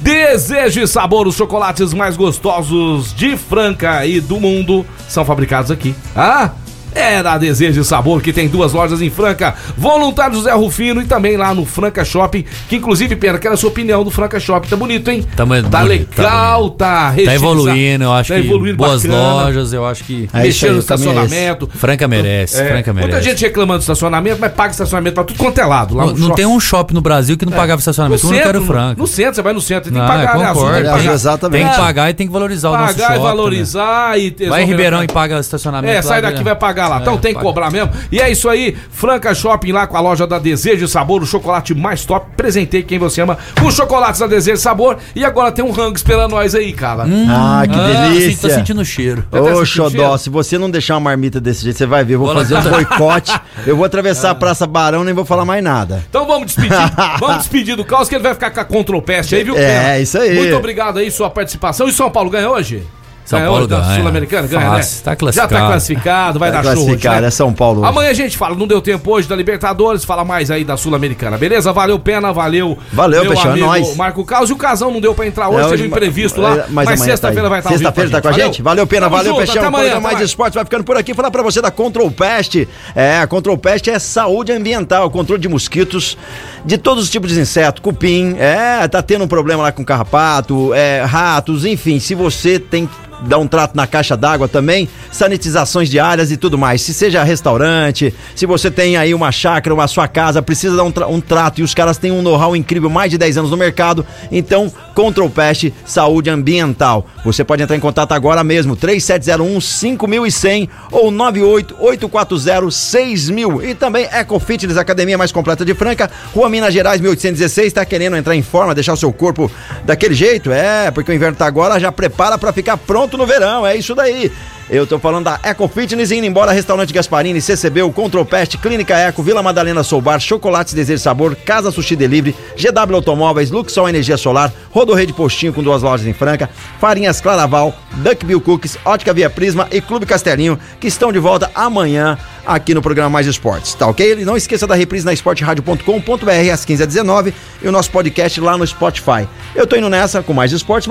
Desejo e sabor, os chocolates mais gostosos de Franca e do mundo são fabricados aqui. Ah, É da Desejo e Sabor, que tem duas lojas em Franca, Voluntário José Rufino e também lá no Franca Shopping, que inclusive, Pena, quero a sua opinião do Franca Shopping. Tá bonito, hein? Tá, Tá bonito, tá legal, bonito. tá Tá registrado. evoluindo, eu acho Tá que evoluindo boas bacana. lojas, eu acho que É Mexendo no é estacionamento. Franca merece, É, Franca merece. Muita gente reclamando do estacionamento, mas paga estacionamento pra tudo quanto é lado. Lá Não, no não shopping. tem um shopping no Brasil que não pagava No estacionamento. Eu não quero Franca. No centro, você vai no centro, tem Não, que pagar, eu né? concordo. Tem que É, pagar. exatamente. Tem que pagar e tem que valorizar o nosso Pagar shopping. e né? valorizar e ter- Vai em Ribeirão e paga estacionamento. É, sai daqui né? vai pagar lá. Então É, tem que cobrar mesmo. E é isso aí, Franca Shopping lá com a loja da Desejo e Sabor, o chocolate mais top. Presentei quem você ama com chocolates da Desejo e Sabor. E agora tem um rango esperando nós aí, cara. Ah, que Ah, delícia. Tô sentindo o cheiro. Tá Ô, sentindo Xodó, se você não deixar uma marmita desse jeito, você vai ver. Eu vou Bola- fazer um boicote. Eu vou atravessar a Praça Barão, nem vou falar mais nada. Então vamos despedir. vamos despedir do caos que ele vai ficar com a Control Pest aí, viu? É, Pena? isso aí. Muito obrigado aí, sua participação. E São Paulo ganha hoje? São Paulo da ganha. Sul-Americana? Ganha, Fácil, né? tá Já classificado. tá classificado, vai Vai dar show hoje, classificar, né? é São Paulo. hoje. Amanhã a gente fala, não deu tempo hoje da Libertadores, fala mais aí da Sul-Americana, beleza? Valeu, Pena, valeu. Valeu, meu Peixão, é amigo nóis. Marco Caos. E o Casão não deu pra entrar hoje, É, teve um imprevisto é, lá, mas mas, amanhã sexta-feira tá vai estar Sexta-feira tá com a gente? Valeu, Pena, Tamo valeu, junto, Peixão. Até amanhã, Mais até mais. Esportes vai ficando por aqui. Falar pra você da Control Pest. É, a Control Pest é saúde ambiental, controle de mosquitos, de todos os tipos de insetos, cupim, é, tá tendo um problema lá com carrapato, é, ratos, enfim, se você tem dar um trato na caixa d'água também, sanitizações diárias e tudo mais. Se seja restaurante, se você tem aí uma chácara, uma sua casa, precisa dar um, tra- um trato e os caras têm um know-how incrível, mais de 10 anos no mercado, então Control Pest Saúde Ambiental. Você pode entrar em contato agora mesmo, 3701 5100 ou 98840 6000. E também Eco Fitness, academia mais completa de Franca, Rua Minas Gerais 1816, tá querendo entrar em forma, deixar o seu corpo daquele jeito? É, porque o inverno tá agora, já prepara pra ficar pronto no verão, é isso daí. Eu tô falando da Eco Fitness indo embora, Restaurante Gasparini, CCB, o Control Pest, Clínica Eco, Vila Madalena Soubar, Chocolates Desejo Sabor, Casa Sushi Delivery, GW Automóveis, Luxol Energia Solar, Rodorreio de Postinho com duas lojas em Franca, Farinhas Claraval, Duckbill Cookies, Ótica Via Prisma e Clube Castelinho, que estão de volta amanhã aqui no programa Mais Esportes, tá ok? E não esqueça da reprise na esporteradio.com.br às 15h19 e o nosso podcast lá no Spotify. Eu tô indo nessa com mais esportes, mas